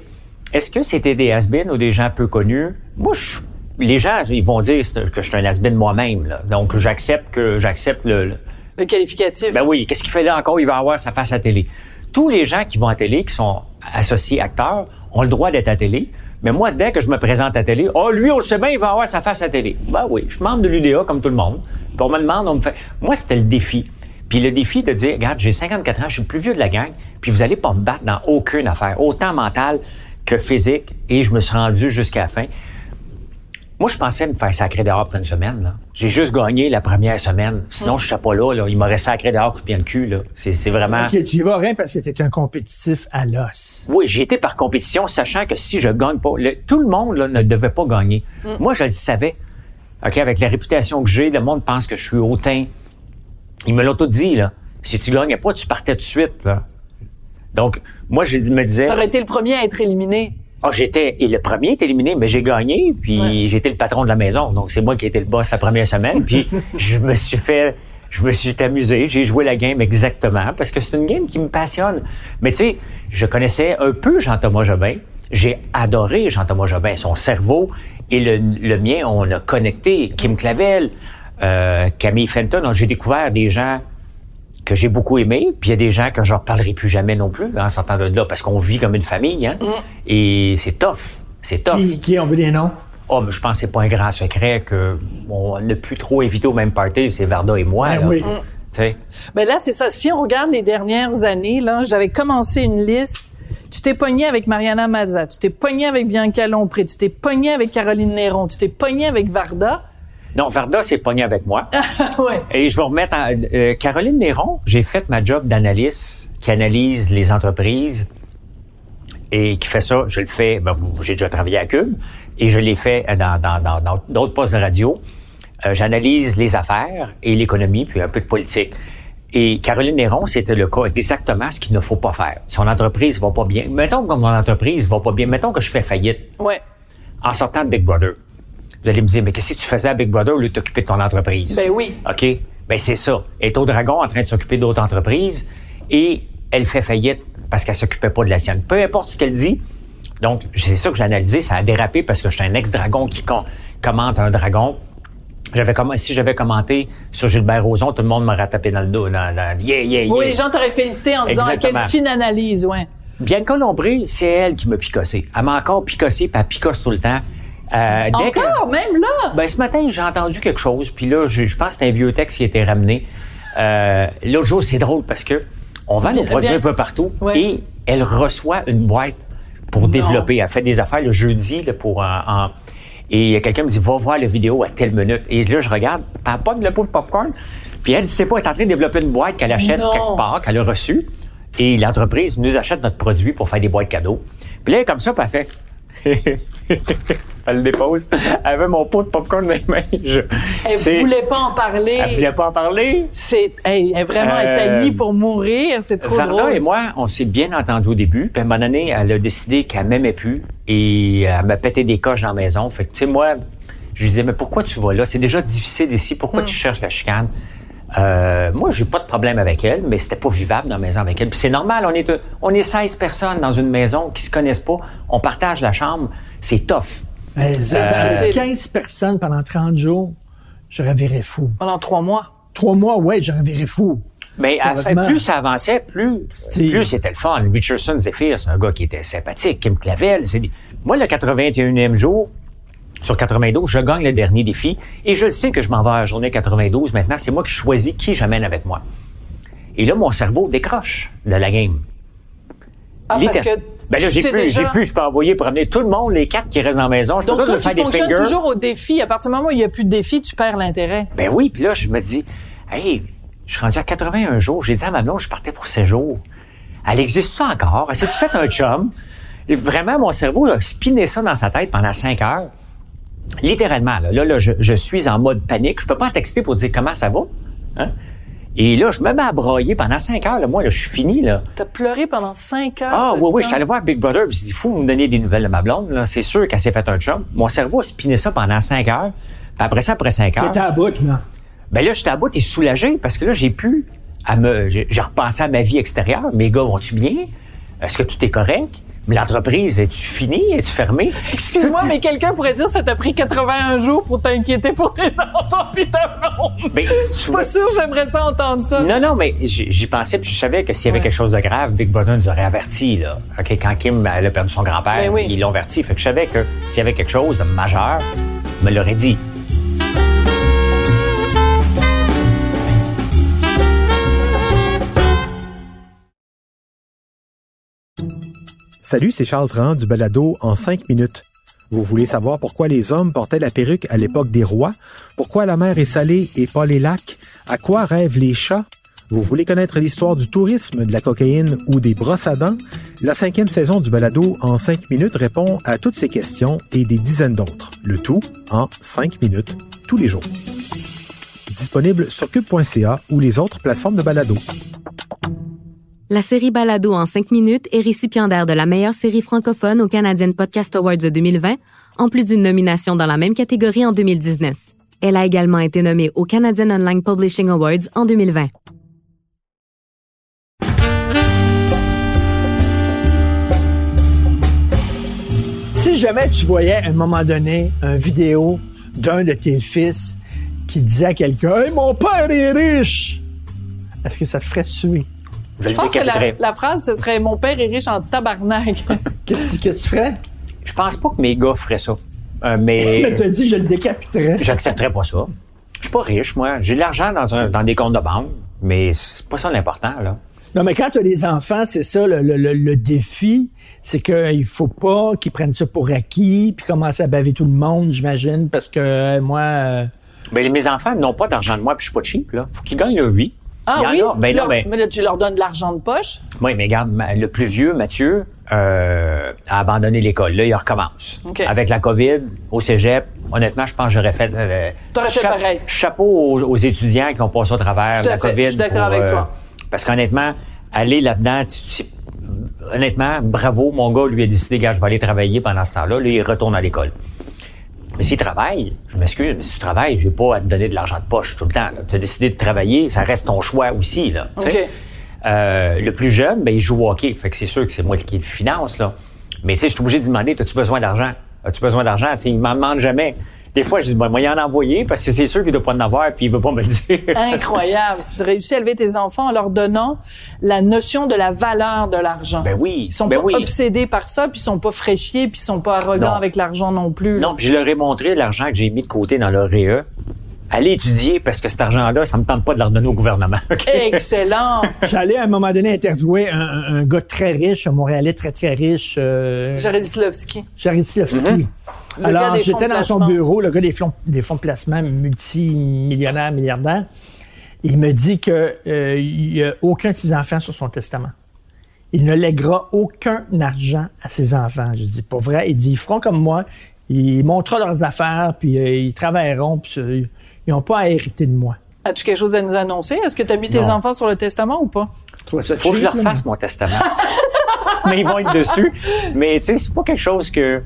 Speaker 4: est-ce que c'était des has ou des gens peu connus? Moi, je- les gens, ils vont dire que je suis un has moi-même, là. Donc, j'accepte que, j'accepte le, le-
Speaker 2: Le qualificatif.
Speaker 4: ben oui, qu'est-ce qu'il fait là encore? Il va avoir sa face à télé. Tous les gens qui vont à télé, qui sont associés acteurs, ont le droit d'être à télé. Mais moi, dès que je me présente à télé, oh, lui, on le sait bien, il va avoir sa face à télé. Ben oui, je suis membre de l'UDA comme tout le monde. Puis on me demande, on me fait. Moi, c'était le défi. Puis le défi de dire, regarde, j'ai 54 ans, je suis le plus vieux de la gang, puis vous allez pas me battre dans aucune affaire, autant mentale que physique, et je me suis rendu jusqu'à la fin. Moi, je pensais me faire sacrer dehors après une semaine. là. J'ai juste gagné la première semaine. Sinon, je serais pas là. là. Il m'aurait sacré dehors coup de pied dans le cul. Là. C'est, vraiment...
Speaker 3: OK, tu y vas rien parce que t'es un compétitif à l'os.
Speaker 4: Oui, j'ai été par compétition, sachant que si je gagne pas, le- tout le monde là, ne devait pas gagner. Moi, je le savais. Ok, avec la réputation que j'ai, le monde pense que je suis hautain. Ils me l'ont tout dit là. Si tu gagnais pas, tu partais tout de suite. Là. Donc, moi, je me disais,
Speaker 2: T'aurais été le premier à être éliminé.
Speaker 4: Ah, j'étais et le premier est éliminé, mais j'ai gagné, puis
Speaker 2: Ouais.
Speaker 4: j'étais le patron de la maison, donc c'est moi qui étais le boss la première semaine, puis je me suis fait je me suis amusé, j'ai joué la game exactement parce que c'est une game qui me passionne. Mais tu sais, je connaissais un peu Jean-Thomas Jobin. J'ai adoré Jean-Thomas Jobin, son cerveau et le, le, mien, on a connecté. Kim Clavel, euh, Camille Fenton, j'ai découvert des gens que j'ai beaucoup aimés, puis il y a des gens que je ne reparlerai plus jamais non plus hein, en sortant de là, parce qu'on vit comme une famille, hein, mm. et c'est tough. C'est tough.
Speaker 3: Qui, qui on veut des noms?
Speaker 4: Oh, mais je pense que c'est pas un grand secret que on n'a plus trop évité au même party, c'est Varda et moi.
Speaker 3: Ben oui.
Speaker 2: Mais ben là, c'est ça. Si on regarde les dernières années, là, j'avais commencé une liste. Tu t'es pogné avec Mariana Mazza, tu t'es pogné avec Bianca Lompré, tu t'es pogné avec Caroline Néron, tu t'es pogné avec Varda.
Speaker 4: Non, Varda s'est pogné avec moi.
Speaker 2: ouais.
Speaker 4: Et je vais remettre en, euh, Caroline Néron, j'ai fait ma job d'analyste qui analyse les entreprises et qui fait ça. Je le fais, ben, j'ai déjà travaillé à Cube et je l'ai fait dans, dans, d'autres postes de radio. Euh, j'analyse les affaires et l'économie, puis un peu de politique. Et Caroline Néron, c'était le cas exactement ce qu'il ne faut pas faire. Son entreprise va pas bien. Mettons que mon entreprise va pas bien. Mettons que je fais faillite.
Speaker 2: Ouais.
Speaker 4: En sortant de Big Brother. Vous allez me dire, mais qu'est-ce que tu faisais à Big Brother au lieu de t'occuper de ton entreprise?
Speaker 2: Ben oui.
Speaker 4: OK? Ben c'est ça. Elle est au dragon en train de s'occuper d'autres entreprises et elle fait faillite parce qu'elle s'occupait pas de la sienne. Peu importe ce qu'elle dit. Donc, c'est ça que j'ai analysé. Ça a dérapé parce que j'étais un ex-dragon qui commente un dragon. J'avais si j'avais commenté sur Gilbert Rozon, tout le monde m'aurait tapé dans le dos. Dans, dans, yeah, yeah, yeah.
Speaker 2: Oui, les gens t'auraient félicité en disant quelle fine analyse, ouais.
Speaker 4: Bianca Lombré, c'est elle qui m'a picossé. Elle m'a encore picossé, puis elle picosse tout le temps.
Speaker 2: Euh, encore, même là?
Speaker 4: Ben, ce matin, j'ai entendu quelque chose, puis là, je, pense que c'est un vieux texte qui a été ramené. Euh, L'autre jour, c'est drôle parce que on vend nos produits un peu partout et elle reçoit une boîte pour développer. Elle fait des affaires le jeudi là, pour en, et quelqu'un me dit va voir la vidéo à telle minute et là je regarde, t'as pas de la peau de popcorn. Puis elle, sait pas, elle est en train de développer une boîte qu'elle achète quelque part, qu'elle a reçue. Et l'entreprise nous achète notre produit pour faire des boîtes cadeaux. Puis là, comme ça, puis elle fait elle le dépose. Elle avait mon pot de popcorn dans les mains.
Speaker 2: elle voulait pas en parler.
Speaker 4: Elle voulait pas en parler?
Speaker 2: C'est, elle est vraiment euh, pour mourir. C'est trop Varda
Speaker 4: et moi, on s'est bien entendu au début. Puis à un moment donné, elle a décidé qu'elle m'aimait plus et elle m'a pété des coches dans la maison. Fait que, tu sais, moi, je lui disais, mais pourquoi tu vas là? C'est déjà difficile ici. Pourquoi tu hmm. cherches la chicane? Euh, moi, j'ai pas de problème avec elle, mais c'était pas vivable dans la maison avec elle. Puis c'est normal, on est, on est 16 personnes dans une maison qui se connaissent pas. On partage la chambre. C'est tough.
Speaker 3: Mais, euh, 15 personnes pendant 30 jours, j'aurais viré fou.
Speaker 2: Pendant trois mois?
Speaker 3: Trois mois, ouais, j'aurais viré fou.
Speaker 4: Mais plus ça avançait, plus, plus c'était le fun. Richardson Zephyr, c'est un gars qui était sympathique. Kim Clavel, c'est... Moi, le 81e jour, sur 92, je gagne le dernier défi et je sais que je m'en vais à la journée 92. Maintenant, c'est moi qui choisis qui j'amène avec moi. Et là, mon cerveau décroche de la game.
Speaker 2: Ah, parce que
Speaker 4: ben là, j'ai plus, j'ai plus, je peux envoyer pour amener tout le monde, les quatre qui restent dans la maison. Je
Speaker 2: Donc,
Speaker 4: peux
Speaker 2: toi,
Speaker 4: faire
Speaker 2: tu
Speaker 4: fonctionnes
Speaker 2: toujours au défi. À partir du moment où il n'y a plus de défi, tu perds l'intérêt.
Speaker 4: Ben oui, puis là, je me dis, hey, je suis rendu à 81 jours. J'ai dit à ma blonde, je partais pour 7 jours. Elle existe encore? Est-ce que tu fais un chum? Et vraiment, mon cerveau a spiné ça dans sa tête pendant 5 heures. Littéralement, là, là, je, suis en mode panique. Je peux pas texter pour dire comment ça va. Hein? Et là, je me mets à broyer pendant cinq heures. Là. Moi, là, je suis fini. là.
Speaker 2: T'as pleuré pendant cinq heures?
Speaker 4: Ah oui, oui. Je suis allé voir Big Brother. Puis il faut me donner des nouvelles de ma blonde. Là. C'est sûr qu'elle s'est fait un chum. Mon cerveau a spiné ça pendant cinq heures. Puis après ça, après cinq heures...
Speaker 3: T'étais à bout, là?
Speaker 4: Ben là, j'étais à bout et soulagé parce que là, j'ai pu... À me, j'ai repensé à ma vie extérieure. Mes gars, vont-tu bien? Est-ce que tout est correct? Mais l'entreprise, es-tu finie? Es-tu fermée?
Speaker 2: Excuse-moi, mais quelqu'un pourrait dire que ça t'a pris 81 jours pour t'inquiéter pour tes enfants puis ta Mais Je suis pas sûr j'aimerais ça entendre ça.
Speaker 4: Non, non, mais j'y pensais puis je savais que s'il y avait quelque chose de grave, Big Brother nous aurait averti, là. OK, quand Kim elle a perdu son grand-père, ben ils l'ont averti. Fait que je savais que s'il y avait quelque chose de majeur, il me l'aurait dit.
Speaker 1: Salut, c'est Charles Tran du balado en 5 minutes. Vous voulez savoir pourquoi les hommes portaient la perruque à l'époque des rois? Pourquoi la mer est salée et pas les lacs? À quoi rêvent les chats? Vous voulez connaître l'histoire du tourisme, de la cocaïne ou des brosses à dents? La cinquième saison du balado en 5 minutes répond à toutes ces questions et des dizaines d'autres. Le tout en 5 minutes tous les jours. Disponible sur cube.ca ou les autres plateformes de balado.
Speaker 5: La série Balado en 5 minutes est récipiendaire de la meilleure série francophone au Canadian Podcast Awards de 2020, en plus d'une nomination dans la même catégorie en 2019. Elle a également été nommée au Canadian Online Publishing Awards en 2020.
Speaker 3: Si jamais tu voyais à un moment donné une vidéo d'un de tes fils qui disait à quelqu'un mon père est riche, est-ce que ça te ferait suer?
Speaker 4: Je,
Speaker 2: pense que la, phrase, ce serait Mon père est riche en tabarnak.
Speaker 3: Qu'est-ce que tu ferais?
Speaker 4: Je pense pas que mes gars feraient ça. Euh,
Speaker 3: Mais
Speaker 4: mais
Speaker 3: t'as dit je le décapiterais.
Speaker 4: j'accepterais pas ça. Je suis pas riche, moi. J'ai de l'argent dans, un, dans des comptes de banque, mais c'est pas ça l'important, là.
Speaker 3: Non, mais quand tu as des enfants, c'est ça le, le- le- le défi, c'est qu'il faut pas qu'ils prennent ça pour acquis, puis commencent à baver tout le monde, j'imagine, parce que euh, moi, euh,
Speaker 4: Ben, mes enfants n'ont pas d'argent de moi, puis je suis pas cheap, là. Faut qu'ils gagnent leur vie.
Speaker 2: Ah oui?
Speaker 4: a. Ben
Speaker 2: tu
Speaker 4: non,
Speaker 2: leur,
Speaker 4: mais,
Speaker 2: mais là, tu leur donnes de l'argent de poche?
Speaker 4: oui, mais regarde, le plus vieux, Mathieu, euh, a abandonné l'école. Là, il recommence. Avec la COVID, au cégep, honnêtement, je pense que j'aurais fait... euh,
Speaker 2: T'aurais fait pareil.
Speaker 4: Chapeau aux, aux étudiants qui ont passé au travers
Speaker 2: à
Speaker 4: la
Speaker 2: fait.
Speaker 4: COVID.
Speaker 2: Je suis d'accord avec
Speaker 4: euh,
Speaker 2: toi.
Speaker 4: Parce qu'honnêtement, aller là-dedans, honnêtement, bravo, mon gars, lui a décidé, gars, je vais aller travailler pendant ce temps-là. Là, il retourne à l'école. Mais s'il travaille, je m'excuse, mais si tu travailles, j'ai pas à te donner de l'argent de poche tout le temps. Tu as décidé de travailler, ça reste ton choix aussi. Là. Euh, le plus jeune, ben, il joue au hockey. Fait que c'est sûr que c'est moi qui le finance, là. Mais tu sais, je suis obligé de demander, as-tu besoin d'argent? As-tu besoin d'argent? Il m'en demande jamais. Des fois, je dis, ben, moi, il en envoyer parce que c'est sûr qu'il doit pas en avoir puis il veut pas me le dire.
Speaker 2: Incroyable. De réussir à élever tes enfants en leur donnant la notion de la valeur de l'argent.
Speaker 4: Ben oui,
Speaker 2: Ils sont
Speaker 4: ben
Speaker 2: pas
Speaker 4: oui.
Speaker 2: obsédés par ça, puis ils sont pas fraîchiers, puis ils sont pas arrogants
Speaker 4: Non.
Speaker 2: avec l'argent non plus.
Speaker 4: Non, puis je leur ai montré l'argent que j'ai mis de côté dans leur RE. Allez étudier parce que cet argent-là, ça me tente pas de leur donner au gouvernement.
Speaker 2: Excellent.
Speaker 3: j'allais à un moment donné interviewer un, gars très riche, un Montréalais très, très riche, euh,
Speaker 2: Jaredislavski.
Speaker 3: Jarislavski.
Speaker 2: Le
Speaker 3: Alors, j'étais dans son bureau, le gars des fonds, des fonds de placement multimillionnaire, milliardaire. Il me dit que euh, il n'y a aucun de ses enfants sur son testament. Il ne lèguera aucun argent à ses enfants. Je dis, pas vrai. Il dit, ils feront comme moi. Ils montreront leurs affaires, puis euh, ils travailleront, puis euh, ils n'ont pas à hériter de moi.
Speaker 2: As-tu quelque chose à nous annoncer? Est-ce que tu as mis tes
Speaker 4: Non.
Speaker 2: enfants sur le testament ou pas?
Speaker 3: Je trouve ça
Speaker 4: Faut que je leur fasse mon testament. mais ils vont être dessus. Mais tu sais, c'est pas quelque chose que...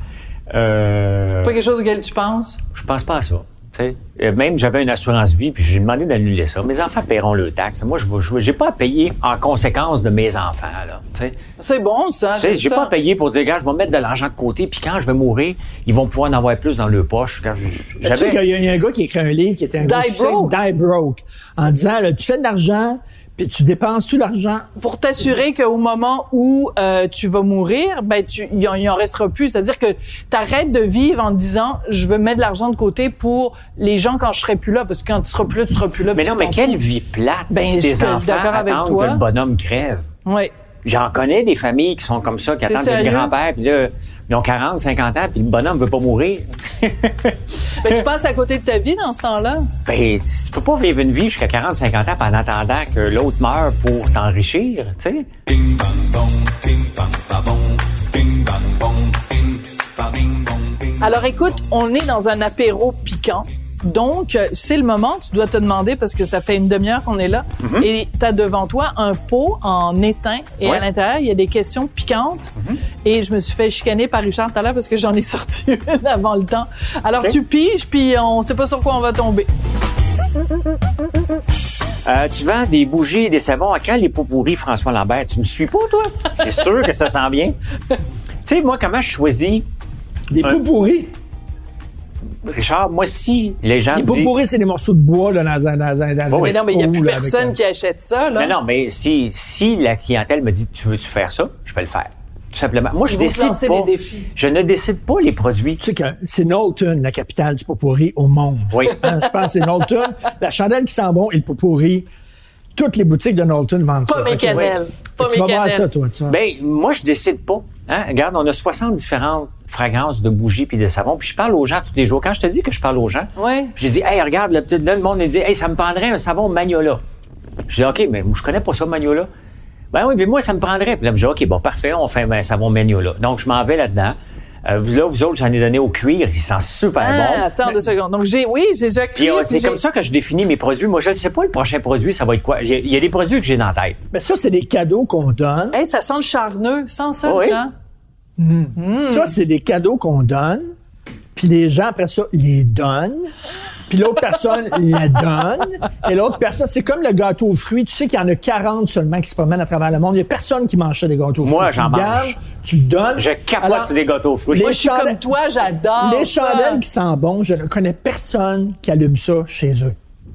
Speaker 4: Euh,
Speaker 2: Pas quelque chose auquel tu penses?
Speaker 4: je pense pas à ça. tu sais. Euh, Même j'avais une assurance vie, puis j'ai demandé d'annuler ça. Mes enfants paieront le taxe. Moi, je vais- j'ai pas à payer en conséquence de mes enfants. Là, tu sais.
Speaker 2: C'est bon, ça.
Speaker 4: J'ai
Speaker 2: ça.
Speaker 4: pas à payer pour dire, gars, je vais mettre de l'argent de côté, puis quand je vais mourir, ils vont pouvoir en avoir plus dans leur poche. Quand je-
Speaker 3: Tu sais
Speaker 4: J'avais...
Speaker 3: qu'il y a- il y a un gars qui a écrit un livre qui était un
Speaker 2: Die
Speaker 3: gros succès,
Speaker 2: Broke.
Speaker 3: Die Broke, en disant, là, tu fais de l'argent, puis tu dépenses tout l'argent.
Speaker 2: Pour t'assurer qu'au moment où euh, tu vas mourir, ben tu il en, il en restera plus. C'est-à-dire que tu arrêtes de vivre en te disant je veux mettre de l'argent de côté pour les gens quand je serai plus là parce que quand tu seras plus là, tu seras plus là.
Speaker 4: Mais non, mais quelle vie plate
Speaker 2: Ben,
Speaker 4: si
Speaker 2: je
Speaker 4: tes
Speaker 2: suis
Speaker 4: enfants
Speaker 2: d'accord avec
Speaker 4: attendent
Speaker 2: toi.
Speaker 4: que le bonhomme crève.
Speaker 2: Ouais.
Speaker 4: J'en connais des familles qui sont comme ça, qui attendent que le grand-père, puis là, ils ont 40, 50 ans, puis le bonhomme veut pas mourir.
Speaker 2: Ben, tu passes à côté de ta vie dans ce temps-là.
Speaker 4: Ben, tu peux pas vivre une vie jusqu'à 40, 50 ans en attendant que l'autre meure pour t'enrichir, tu sais.
Speaker 6: Bing bang bong, bing bang ba bong, bing bang bong, bing ba bing bong, bing.
Speaker 2: Alors écoute, on est dans un apéro piquant. Donc, c'est le moment, tu dois te demander, parce que ça fait une demi-heure qu'on est là, et tu as devant toi un pot en étain, et
Speaker 4: Ouais.
Speaker 2: à l'intérieur, il y a des questions piquantes. Et je me suis fait chicaner par Richard tout à l'heure parce que j'en ai sorti une avant le temps. Alors, tu piges, puis on sait pas sur quoi on va tomber.
Speaker 4: Euh, tu vends des bougies et des savons. À quand les pots pourris, François Lambert? Tu me suis pas, toi? C'est sûr que ça sent bien. tu sais, moi, comment je choisis...
Speaker 3: Des
Speaker 4: Un-
Speaker 3: pots pourris?
Speaker 4: Richard, moi, si les gens
Speaker 3: Les
Speaker 4: disent...
Speaker 3: pourris, c'est des morceaux de bois là, dans un dans un- dans un
Speaker 2: mais non, mais il y a plus
Speaker 3: là,
Speaker 2: personne qui achète ça, là.
Speaker 4: Non, non, mais si, si la clientèle me dit tu veux-tu faire ça, je vais le faire. Tout simplement. Moi, je décide pas.
Speaker 2: des défis.
Speaker 4: Je ne décide pas les produits.
Speaker 3: Tu sais que c'est Knowlton, la capitale du pot pourri au monde.
Speaker 4: Oui.
Speaker 3: Hein, je pense que c'est Knowlton. La chandelle qui sent bon et le pot pourri. Toutes les boutiques de Knowlton vendent ça.
Speaker 2: Pas mes
Speaker 3: que-
Speaker 2: cannelles. Pas
Speaker 3: Tu
Speaker 2: mes
Speaker 3: vas voir ça, toi. Tu vois.
Speaker 4: Ben, moi, je décide pas. Hein? Regarde, on a 60 différentes fragrances de bougies puis de savons. Puis je parle aux gens tous les jours. Quand je te dis que je parle aux gens, je dis, hey, regarde, le, petit- là, le monde me dit, hey, ça me prendrait un savon Magnola. Je dis, OK, mais je connais pas ça, Magnola. Ben oui, mais moi, ça me prendrait. Puis là, je dis, OK, bon, parfait, on fait un savon Magnola. Donc, je m'en vais là-dedans. Euh, là, vous autres, j'en ai donné au cuir. Il sent super
Speaker 2: Ah,
Speaker 4: bon.
Speaker 2: attends deux secondes. Donc, j'ai, oui, j'ai déjà cuit,
Speaker 4: euh,
Speaker 2: puis
Speaker 4: c'est comme ça que je définis mes produits. Moi, je ne sais pas le prochain produit, ça va être quoi? Il y a, il y a des produits que j'ai dans la tête.
Speaker 3: Mais ça, c'est des cadeaux qu'on donne.
Speaker 2: Hey, ça sent le charneux. Sans ça,
Speaker 4: Oui.
Speaker 2: Jean?
Speaker 3: Ça, c'est des cadeaux qu'on donne. Puis les gens, après ça, les donnent. Puis l'autre personne la donne, et l'autre personne, c'est comme le gâteau aux fruits. Tu sais qu'il y en a 40 seulement qui se promènent à travers le monde. Il y a personne qui mange ça, des gâteaux aux fruits.
Speaker 4: Moi, j'en mange.
Speaker 3: gardes, Tu donnes.
Speaker 4: Je capote
Speaker 3: Alors,
Speaker 4: sur des gâteaux aux fruits.
Speaker 3: les
Speaker 2: Moi, je suis
Speaker 3: chandelles-
Speaker 2: comme toi, j'adore
Speaker 3: Les
Speaker 2: ça.
Speaker 3: chandelles qui sentent bon, je ne connais personne qui allume ça chez eux.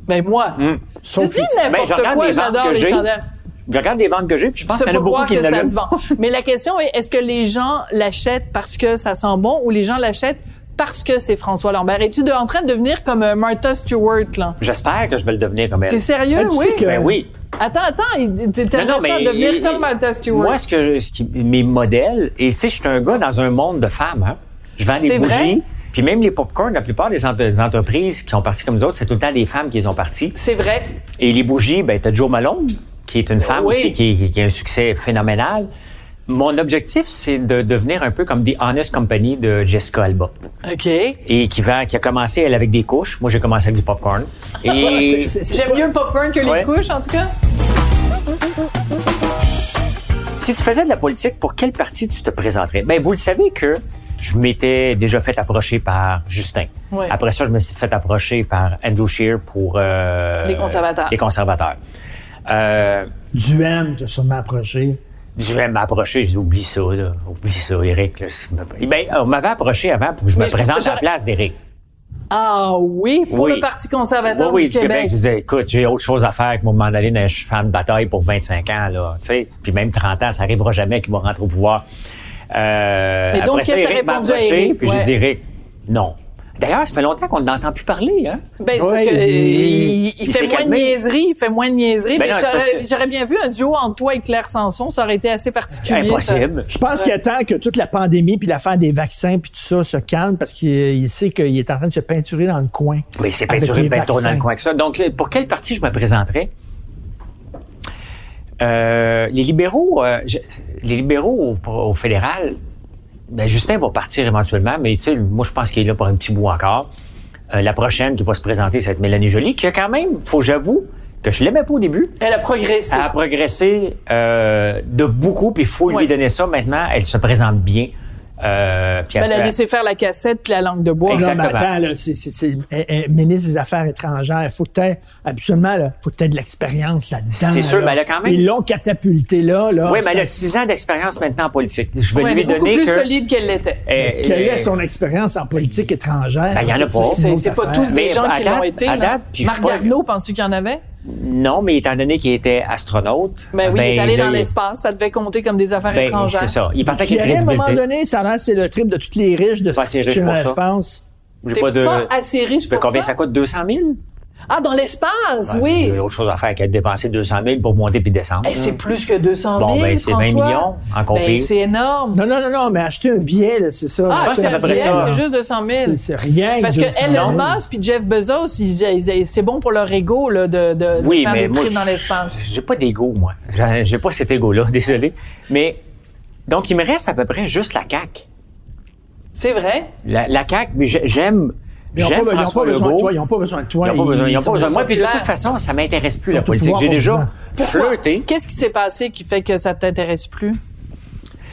Speaker 2: Ben moi,
Speaker 3: Sauf
Speaker 2: tu dis.
Speaker 4: Ben,
Speaker 2: n'importe
Speaker 4: je regarde
Speaker 2: quoi,
Speaker 4: les ventes
Speaker 2: j'adore
Speaker 4: que
Speaker 2: les
Speaker 4: j'ai.
Speaker 2: chandelles.
Speaker 4: Je regarde les ventes que j'ai, puis je pense
Speaker 2: C'est
Speaker 4: qu'il y en a beaucoup qui
Speaker 2: vend. Mais la question est, est-ce que les gens l'achètent parce que ça sent bon ou les gens l'achètent parce que c'est François Lambert? Es-tu de- en train de devenir comme euh, Martha Stewart, là?
Speaker 4: J'espère que je vais le devenir comme elle.
Speaker 2: T'es sérieux?
Speaker 3: Ah, tu
Speaker 2: oui.
Speaker 3: sais que-
Speaker 4: Ben oui.
Speaker 2: Attends, attends, t'es
Speaker 4: Non, mais
Speaker 2: de devenir
Speaker 4: il-
Speaker 2: comme Martha Stewart.
Speaker 4: Moi, ce que, ce qui, mes modèles, et tu sais, je suis un gars dans un monde de femmes, hein. Je vends des
Speaker 2: C'est
Speaker 4: bougies.
Speaker 2: vrai?
Speaker 4: Puis même les popcorn, la plupart des, ent- des entreprises qui ont parti comme nous autres, c'est tout le temps des femmes qui les ont partis.
Speaker 2: C'est vrai.
Speaker 4: Et les bougies, ben, t'as Joe Malone, qui est une femme
Speaker 2: Oui.
Speaker 4: aussi, qui, qui- qui a un succès phénoménal. Mon objectif, c'est de devenir un peu comme des Honest Company de Jessica Alba.
Speaker 2: OK.
Speaker 4: Et qui, vend, qui a commencé, elle, avec des couches. Moi, j'ai commencé avec du popcorn. Et
Speaker 2: J'aime mieux le popcorn que les
Speaker 4: Ouais.
Speaker 2: couches, en tout cas.
Speaker 4: si tu faisais de la politique, pour quel parti tu te présenterais? Ben, vous le savez que je m'étais déjà fait approcher par Justin.
Speaker 2: Ouais.
Speaker 4: Après ça, je me suis fait approcher par Andrew Scheer pour... euh,
Speaker 2: Les conservateurs.
Speaker 4: Les conservateurs. Euh,
Speaker 3: Duhem t'a sûrement approché.
Speaker 4: Je vais m'approcher, je dis, oublie ça, là. Oublie ça, Eric. Là. C'est- Ben, on m'avait approché avant pour que je
Speaker 2: Mais
Speaker 4: me
Speaker 2: je-
Speaker 4: présente à la place d'Eric.
Speaker 2: Ah oui, pour
Speaker 4: Oui.
Speaker 2: le Parti conservateur
Speaker 4: Oui, oui,
Speaker 2: du Québec.
Speaker 4: Je disais, écoute, j'ai autre chose à faire que m'en aller dans un cheval de bataille pour 25 ans, là. Tu sais, puis même 30 ans, ça arrivera jamais qu'il va rentrer au pouvoir. Euh,
Speaker 2: Mais donc,
Speaker 4: après ça, Eric m'a approché, puis
Speaker 2: Ouais.
Speaker 4: j'ai dit, Eric, non. D'ailleurs, ça fait longtemps qu'on n'entend plus parler, hein?
Speaker 2: Ben, c'est parce
Speaker 3: Ouais,
Speaker 2: que, euh,
Speaker 3: il-
Speaker 2: il, il
Speaker 4: il
Speaker 2: fait moins de niaiseries, il fait moins de niaiseries.
Speaker 4: Ben
Speaker 2: j'aurais,
Speaker 4: que-
Speaker 2: bien vu un duo entre toi et Claire Sanson, ça aurait été assez particulier.
Speaker 4: Impossible.
Speaker 3: Je pense qu'il attend que toute la pandémie puis l'affaire des vaccins puis tout ça se calme parce qu'il il sait qu'il est en train de se peinturer dans le coin.
Speaker 4: Oui, c'est peinturé bien trop dans le coin que ça. Donc, euh, pour quel parti je me présenterais? Euh, les libéraux, euh, je- les libéraux au, au fédéral, ben Justin va partir éventuellement, mais tu sais, moi je pense qu'il est là pour un petit bout encore. Euh, la prochaine qui va se présenter, c'est Mélanie Joly, qui a quand même, faut j'avoue, que je l'aimais pas au début.
Speaker 2: Elle a progressé.
Speaker 4: Elle a progressé euh, de beaucoup, puis il faut
Speaker 2: Ouais.
Speaker 4: lui donner ça maintenant. Elle se présente bien. Euh, puis
Speaker 2: Ben, elle a laissé faire la cassette puis la langue de bois.
Speaker 3: Non, mais
Speaker 4: Exactement.
Speaker 3: attends, là, c'est, c'est, c'est- elle- elle- ministre des Affaires étrangères. Il faut que t'aies, absolument, là, faut que t'aies de l'expérience là-dedans.
Speaker 4: C'est sûr,
Speaker 3: là.
Speaker 4: mais elle a quand même-
Speaker 3: Ils l'ont catapulté là, là.
Speaker 4: Oui, mais elle a six ans d'expérience maintenant en politique. Je vais
Speaker 2: Ouais, elle
Speaker 4: lui
Speaker 2: est beaucoup
Speaker 4: donner
Speaker 2: plus
Speaker 4: que...
Speaker 2: solide qu'elle l'était.
Speaker 4: Euh,
Speaker 3: Quelle
Speaker 4: euh,
Speaker 3: est son expérience en politique étrangère?
Speaker 4: Ben, il y en a pas.
Speaker 2: C'est, pas tous des gens qui l'ont été.
Speaker 4: à
Speaker 2: là.
Speaker 4: date, puis je
Speaker 2: Marc Garneau, penses-tu qu'il y en avait?
Speaker 4: Non, mais étant donné qu'il était astronaute...
Speaker 2: Ben oui, il est allé
Speaker 4: là,
Speaker 2: dans l'espace. Ça devait compter comme des affaires
Speaker 4: Ben,
Speaker 2: étrangères.
Speaker 4: c'est ça. Il partait avec
Speaker 3: à un moment donné, ça c'est le trip de tous les riches de
Speaker 4: pour ça.
Speaker 3: l'espace.
Speaker 4: J'ai pas de...
Speaker 2: pas assez riche pour
Speaker 4: combien?
Speaker 2: ça?
Speaker 4: ça coûte? 200 000?
Speaker 2: Ah, dans l'espace,
Speaker 4: Ouais,
Speaker 2: oui.
Speaker 4: J'ai autre chose à faire de dépenser 200 000 pour monter puis descendre.
Speaker 2: Eh, c'est plus que 200 000,
Speaker 4: Bon, ben, c'est 20
Speaker 2: François.
Speaker 4: millions en compris.
Speaker 2: Ben, c'est énorme.
Speaker 3: Non, non, non, non, mais acheter un billet, là, c'est ça.
Speaker 2: Ah,
Speaker 4: pense c'est à peu près ça.
Speaker 2: c'est juste 200 000.
Speaker 3: C'est- C'est rien.
Speaker 2: Parce
Speaker 3: que
Speaker 2: que
Speaker 3: 200
Speaker 2: Elon
Speaker 3: 000.
Speaker 2: Musk puis Jeff Bezos, ils- ils- c'est bon pour leur ego là, de, de, de
Speaker 4: Oui,
Speaker 2: faire
Speaker 4: mais
Speaker 2: des
Speaker 4: moi,
Speaker 2: trips dans
Speaker 4: je-
Speaker 2: l'espace.
Speaker 4: J'ai pas d'ego, moi. J'ai pas cet ego-là, désolé. Mais, donc, il me reste à peu près juste la CAQ.
Speaker 2: C'est vrai?
Speaker 4: La, la CAQ, mais j'ai- j'aime...
Speaker 3: Ils n'ont pas, ils ont
Speaker 4: François
Speaker 3: pas besoin de
Speaker 4: Legault.
Speaker 3: toi. Ils n'ont pas besoin de toi.
Speaker 4: Ils n'ont pas besoin, ils ont pas
Speaker 3: sont-
Speaker 4: besoin de moi. Puis de toute façon, ça m'intéresse plus, la politique. J'ai déjà
Speaker 3: 10 ans.
Speaker 2: Pourquoi?
Speaker 4: flirté.
Speaker 2: Qu'est-ce qui s'est passé qui fait que ça t'intéresse plus?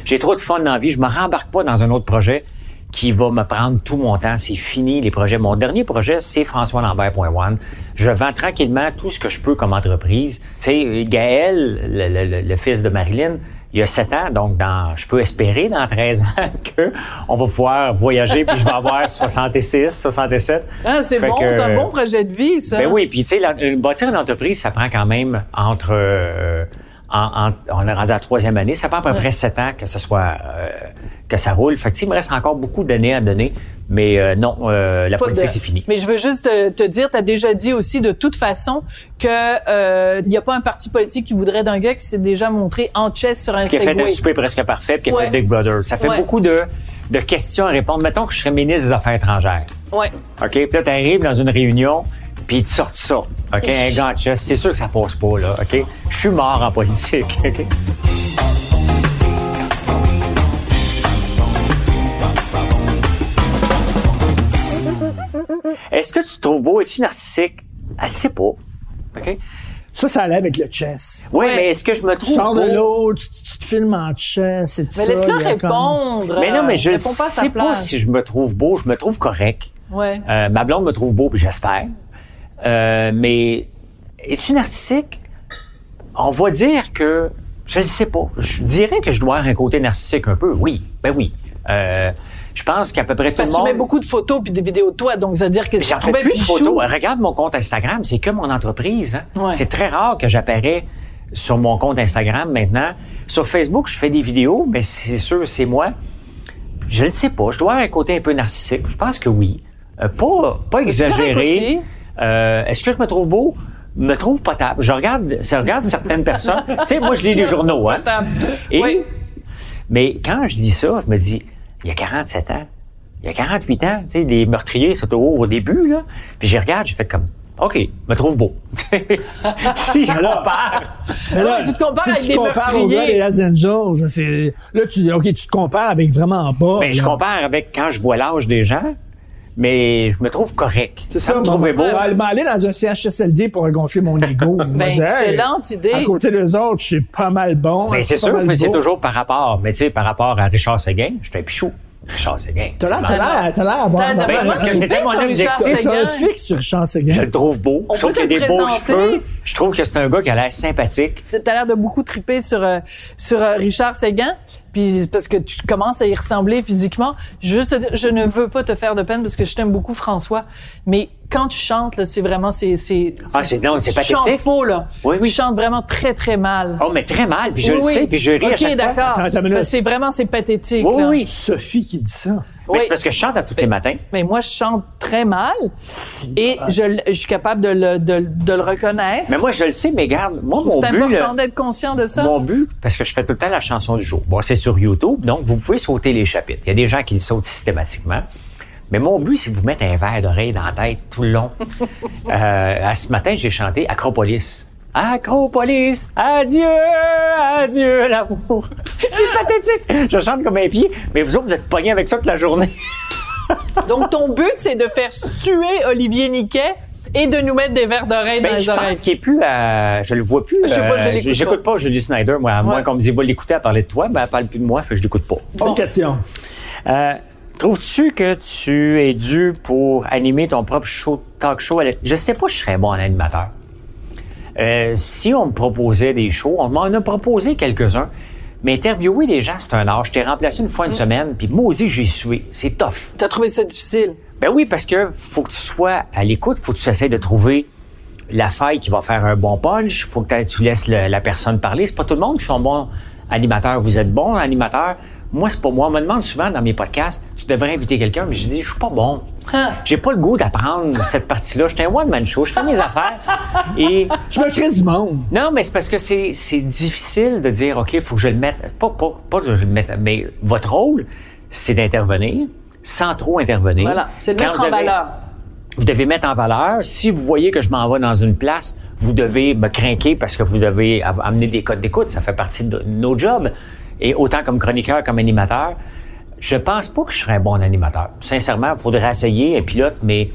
Speaker 4: J'ai trop de fun dans la vie. Je me rembarque pas dans un autre projet qui va me prendre tout mon temps. C'est fini, les projets. Mon dernier projet, c'est François Lambert.one. Je vends tranquillement tout ce que je peux comme entreprise. Tu sais, Gaël, le, le- le- le fils de Marilyn, il y a 7 ans, donc dans, je peux espérer dans 13 ans que on va pouvoir voyager puis je vais avoir 66, 67.
Speaker 2: Ah, c'est bon, c'est un bon projet de vie, ça.
Speaker 4: Ben oui, puis tu sais, bâtir une entreprise, ça prend quand même entre... euh, en- en- on est rendu à la troisième année, ça prend à peu
Speaker 2: Ouais.
Speaker 4: près sept ans que ce soit... euh, que ça roule. Fait que tu il me reste encore beaucoup d'années à donner, mais euh, non, euh, la
Speaker 2: Pas
Speaker 4: politique,
Speaker 2: de-
Speaker 4: c'est fini.
Speaker 2: Mais je veux juste te, te dire, tu as déjà dit aussi de toute façon que euh, n'y a pas un parti politique qui voudrait d'un gars qui s'est déjà montré en chess sur un
Speaker 4: Qui a fait un souper presque parfait, puis qui a
Speaker 2: Ouais.
Speaker 4: fait Big Brother. Ça fait
Speaker 2: Ouais.
Speaker 4: beaucoup de, de questions à répondre. Mettons que je serais ministre des Affaires étrangères.
Speaker 2: Ouais.
Speaker 4: OK? Puis là, t'arrives dans une réunion, puis tu sortes ça. OK? Un gant de chess, c'est sûr que ça passe pas, là. OK? Je suis mort en politique. OK? Est-ce que tu te trouves beau? Es-tu narcissique? Elle sait pas. OK?
Speaker 3: Ça, ça allait avec le chess.
Speaker 4: Oui,
Speaker 2: Ouais.
Speaker 4: mais est-ce que je me
Speaker 3: Tu
Speaker 4: trouve
Speaker 3: sors
Speaker 4: beau?
Speaker 3: de l'autre, tu, tu te filmes en chess et tout
Speaker 2: Mais
Speaker 3: ça.
Speaker 2: laisse-le
Speaker 3: a comme-
Speaker 2: répondre.
Speaker 4: Mais non, mais je
Speaker 2: Réponds pas à sa
Speaker 4: sais pas si je me trouve beau. Je me trouve correct.
Speaker 2: Ouais.
Speaker 4: Euh, ma blonde me trouve beau, puis j'espère. Euh, mais es-tu narcissique? On va dire que, je ne sais pas, je dirais que je dois avoir un côté narcissique un peu. Oui, ben oui. Euh, je pense qu'à peu près tout
Speaker 2: Parce
Speaker 4: le
Speaker 2: que tu
Speaker 4: monde...
Speaker 2: mets beaucoup de photos puis des vidéos de toi, donc ça veut dire que
Speaker 4: J'en fais plus de photos. Regarde mon compte Instagram, c'est que mon entreprise. hein.
Speaker 2: Ouais.
Speaker 4: C'est très rare que j'apparais sur mon compte Instagram maintenant. Sur Facebook, je fais des vidéos, mais c'est sûr, c'est moi. Je ne sais pas. Je dois avoir un côté un peu narcissique. Je pense que oui. Euh, pas, pas exagéré. Euh, Est-ce que je me trouve beau? Me trouve potable. Je regarde, je regarde certaines personnes. tu sais, moi, je lis les journaux, hein. Et-
Speaker 2: Oui.
Speaker 4: Mais quand je dis ça, je me dis, il y a 47 ans, il y a 48 ans, tu sais, les meurtriers, c'était au, au début, là. Puis je regarde, j'ai fait comme, OK, me trouve beau. si je compare.
Speaker 3: Mais là,
Speaker 2: Ouais, tu te compares
Speaker 3: si
Speaker 2: avec
Speaker 3: tu
Speaker 2: des
Speaker 3: compares au
Speaker 2: meurtriers.
Speaker 3: gars des Hells Angels, c'est, là, tu, OK, tu te compares avec vraiment bas.
Speaker 4: Ben, je compare avec quand je vois l'âge des gens, mais je me trouve correct.
Speaker 3: C'est
Speaker 4: ça,
Speaker 3: ça,
Speaker 4: me trouvait beau.
Speaker 3: moi, aller- m'aller dans un CHSLD pour gonfler mon ego.
Speaker 2: Ben, excellente idée.
Speaker 3: À côté des autres, je suis pas mal bon.
Speaker 4: Mais c'est sûr, mais c'est toujours par rapport. Mais tu sais, par rapport à Richard Seguin, je suis un pichou. Richard Seguin.
Speaker 3: T'as l'air, t'as l'air, t'as l'air à
Speaker 2: t'as
Speaker 4: Ben, parce que c'était mon objectif.
Speaker 3: T'as un
Speaker 2: Seguin.
Speaker 3: fixe sur Richard Seguin.
Speaker 4: Je le trouve beau.
Speaker 2: On
Speaker 4: je trouve qu'il a des beaux cheveux. Je trouve que c'est un gars qui a l'air sympathique.
Speaker 2: T'as l'air de beaucoup triper sur euh, sur euh, Richard Séguin, puis parce que tu commences à y ressembler physiquement. Juste je ne veux pas te faire de peine parce que je t'aime beaucoup François, mais quand tu chantes là, c'est vraiment c'est c'est
Speaker 4: Ah, c'est- non, c'est
Speaker 2: tu chantes
Speaker 4: pathétique.
Speaker 2: faux là.
Speaker 4: Oui, oui.
Speaker 2: Tu chantes vraiment très très mal.
Speaker 4: Oh, mais très mal. Puis je
Speaker 2: Oui,
Speaker 4: le
Speaker 2: oui.
Speaker 4: sais, puis je ris à chaque fois.
Speaker 2: d'accord.
Speaker 3: Attends, attends.
Speaker 2: Ben, C'est vraiment c'est pathétique.
Speaker 4: Oui,
Speaker 2: là.
Speaker 4: oui.
Speaker 3: Sophie qui dit ça.
Speaker 4: Mais
Speaker 2: Oui.
Speaker 4: c'est parce que je chante à tous les matins.
Speaker 2: Mais moi, je chante très mal et je, suis capable de le, de, de le reconnaître.
Speaker 4: Mais moi, je le sais, mais garde, moi, mon
Speaker 2: C'est
Speaker 4: but,
Speaker 2: important
Speaker 4: là,
Speaker 2: d'être conscient de ça.
Speaker 4: mon but, parce que je fais tout le temps la chanson du jour. Bon, c'est sur YouTube, donc vous pouvez sauter les chapitres. Il y a des gens qui le sautent systématiquement. Mais mon but, c'est de vous mettre un verre d'oreille dans la tête tout le long. euh, à ce matin, j'ai chanté Acropolis. Acropolis, adieu, adieu l'amour. c'est pathétique. Je chante comme un pied, mais vous autres, vous êtes pognés avec ça toute la journée.
Speaker 2: Donc, ton but, c'est de faire suer Olivier Niquet et de nous mettre des verres d'oreille dans
Speaker 4: Ben,
Speaker 2: les
Speaker 4: je
Speaker 2: oreilles.
Speaker 4: pense qu'il est plus à... Je le vois plus.
Speaker 2: Je sais pas, je
Speaker 4: euh,
Speaker 2: l'écoute
Speaker 4: J'écoute
Speaker 2: pas.
Speaker 4: pas Julie Snyder, moi. À moins
Speaker 2: Ouais.
Speaker 4: qu'on me dise, va l'écouter à parler de toi, mais elle parle plus de moi, fait que je l'écoute pas.
Speaker 3: Bonne question.
Speaker 4: Euh, Trouves-tu que tu es dû pour animer ton propre show, talk show? Je sais pas, je serais bon en animateur. Euh, si on me proposait des shows, on m'en a proposé quelques-uns, mais interviewer les gens, c'est un art. Je t'ai remplacé une
Speaker 2: Mm.
Speaker 4: fois une semaine, puis maudit, j'ai sué. C'est tough.
Speaker 2: T'as trouvé ça difficile?
Speaker 4: Ben oui, parce que faut que tu sois à l'écoute, faut que tu essaies de trouver la faille qui va faire un bon punch, faut que tu laisses le- la personne parler. C'est pas tout le monde qui sont bons animateurs. Vous êtes bon animateur. Moi, c'est pas moi. On me demande souvent dans mes podcasts, tu devrais inviter quelqu'un, mais je dis, je suis pas bon.
Speaker 2: Hein?
Speaker 4: J'ai pas le goût d'apprendre cette partie-là. Je suis un one-man show, je fais mes affaires. Et
Speaker 3: Je me crée du monde.
Speaker 4: non, mais c'est parce que c'est, c'est difficile de dire, OK, il faut que je le mette. Pas, pas, pas que je le mette, mais votre rôle, c'est d'intervenir sans trop intervenir.
Speaker 2: Voilà. C'est de
Speaker 4: Quand
Speaker 2: mettre
Speaker 4: vous
Speaker 2: en
Speaker 4: avez-
Speaker 2: valeur.
Speaker 4: Vous devez mettre en valeur. Si vous voyez que je m'en vais dans une place, vous devez me craquer parce que vous devez av- amener des codes d'écoute. Ça fait partie de nos jobs. Et autant comme chroniqueur, comme animateur, je pense pas que je serais un bon animateur. Sincèrement, il faudrait essayer un pilote, mais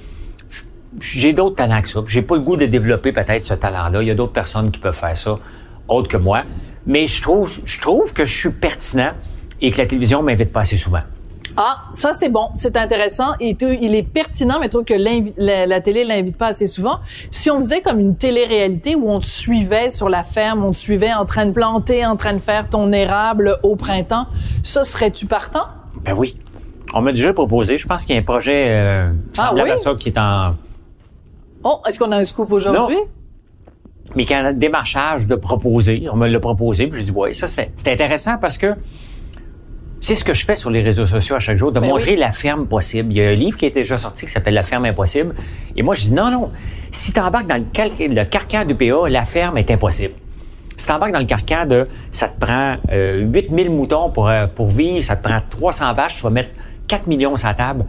Speaker 4: j'ai d'autres talents que ça. J'ai pas le goût de développer peut-être ce talent-là. Il y a d'autres personnes qui peuvent faire ça, autres que moi. Mais je trouve, je trouve que je suis pertinent et que la télévision m'invite pas assez souvent.
Speaker 2: Ah, ça c'est bon, c'est intéressant. Tu- il est pertinent, mais trouve que la, la télé l'invite pas assez souvent. Si on faisait comme une télé-réalité où on te suivait sur la ferme, on te suivait en train de planter, en train de faire ton érable au printemps, ça serais-tu partant?
Speaker 4: Ben oui. On m'a déjà proposé. Je pense qu'il y a un projet euh,
Speaker 2: Ah
Speaker 4: semblable
Speaker 2: oui?
Speaker 4: à ça qui est en...
Speaker 2: Oh, est-ce qu'on a un scoop aujourd'hui?
Speaker 4: mais qu'il y a un démarchage de proposer. On me l'a proposé, puis j'ai dit, ouais, ça, c'est c'est intéressant parce que c'est ce que je fais sur les réseaux sociaux à chaque jour, de
Speaker 2: Ben
Speaker 4: montrer
Speaker 2: oui.
Speaker 4: la ferme possible. Il y a un livre qui est déjà sorti qui s'appelle La ferme impossible. Et moi, je dis, non, non, si tu embarques dans le, cal- le carcan du PA, la ferme est impossible. Si tu embarques dans le carcan de, ça te prend euh, 8000 moutons pour, euh, pour vivre, ça te prend 300 vaches, tu vas mettre 4 millions sur la table,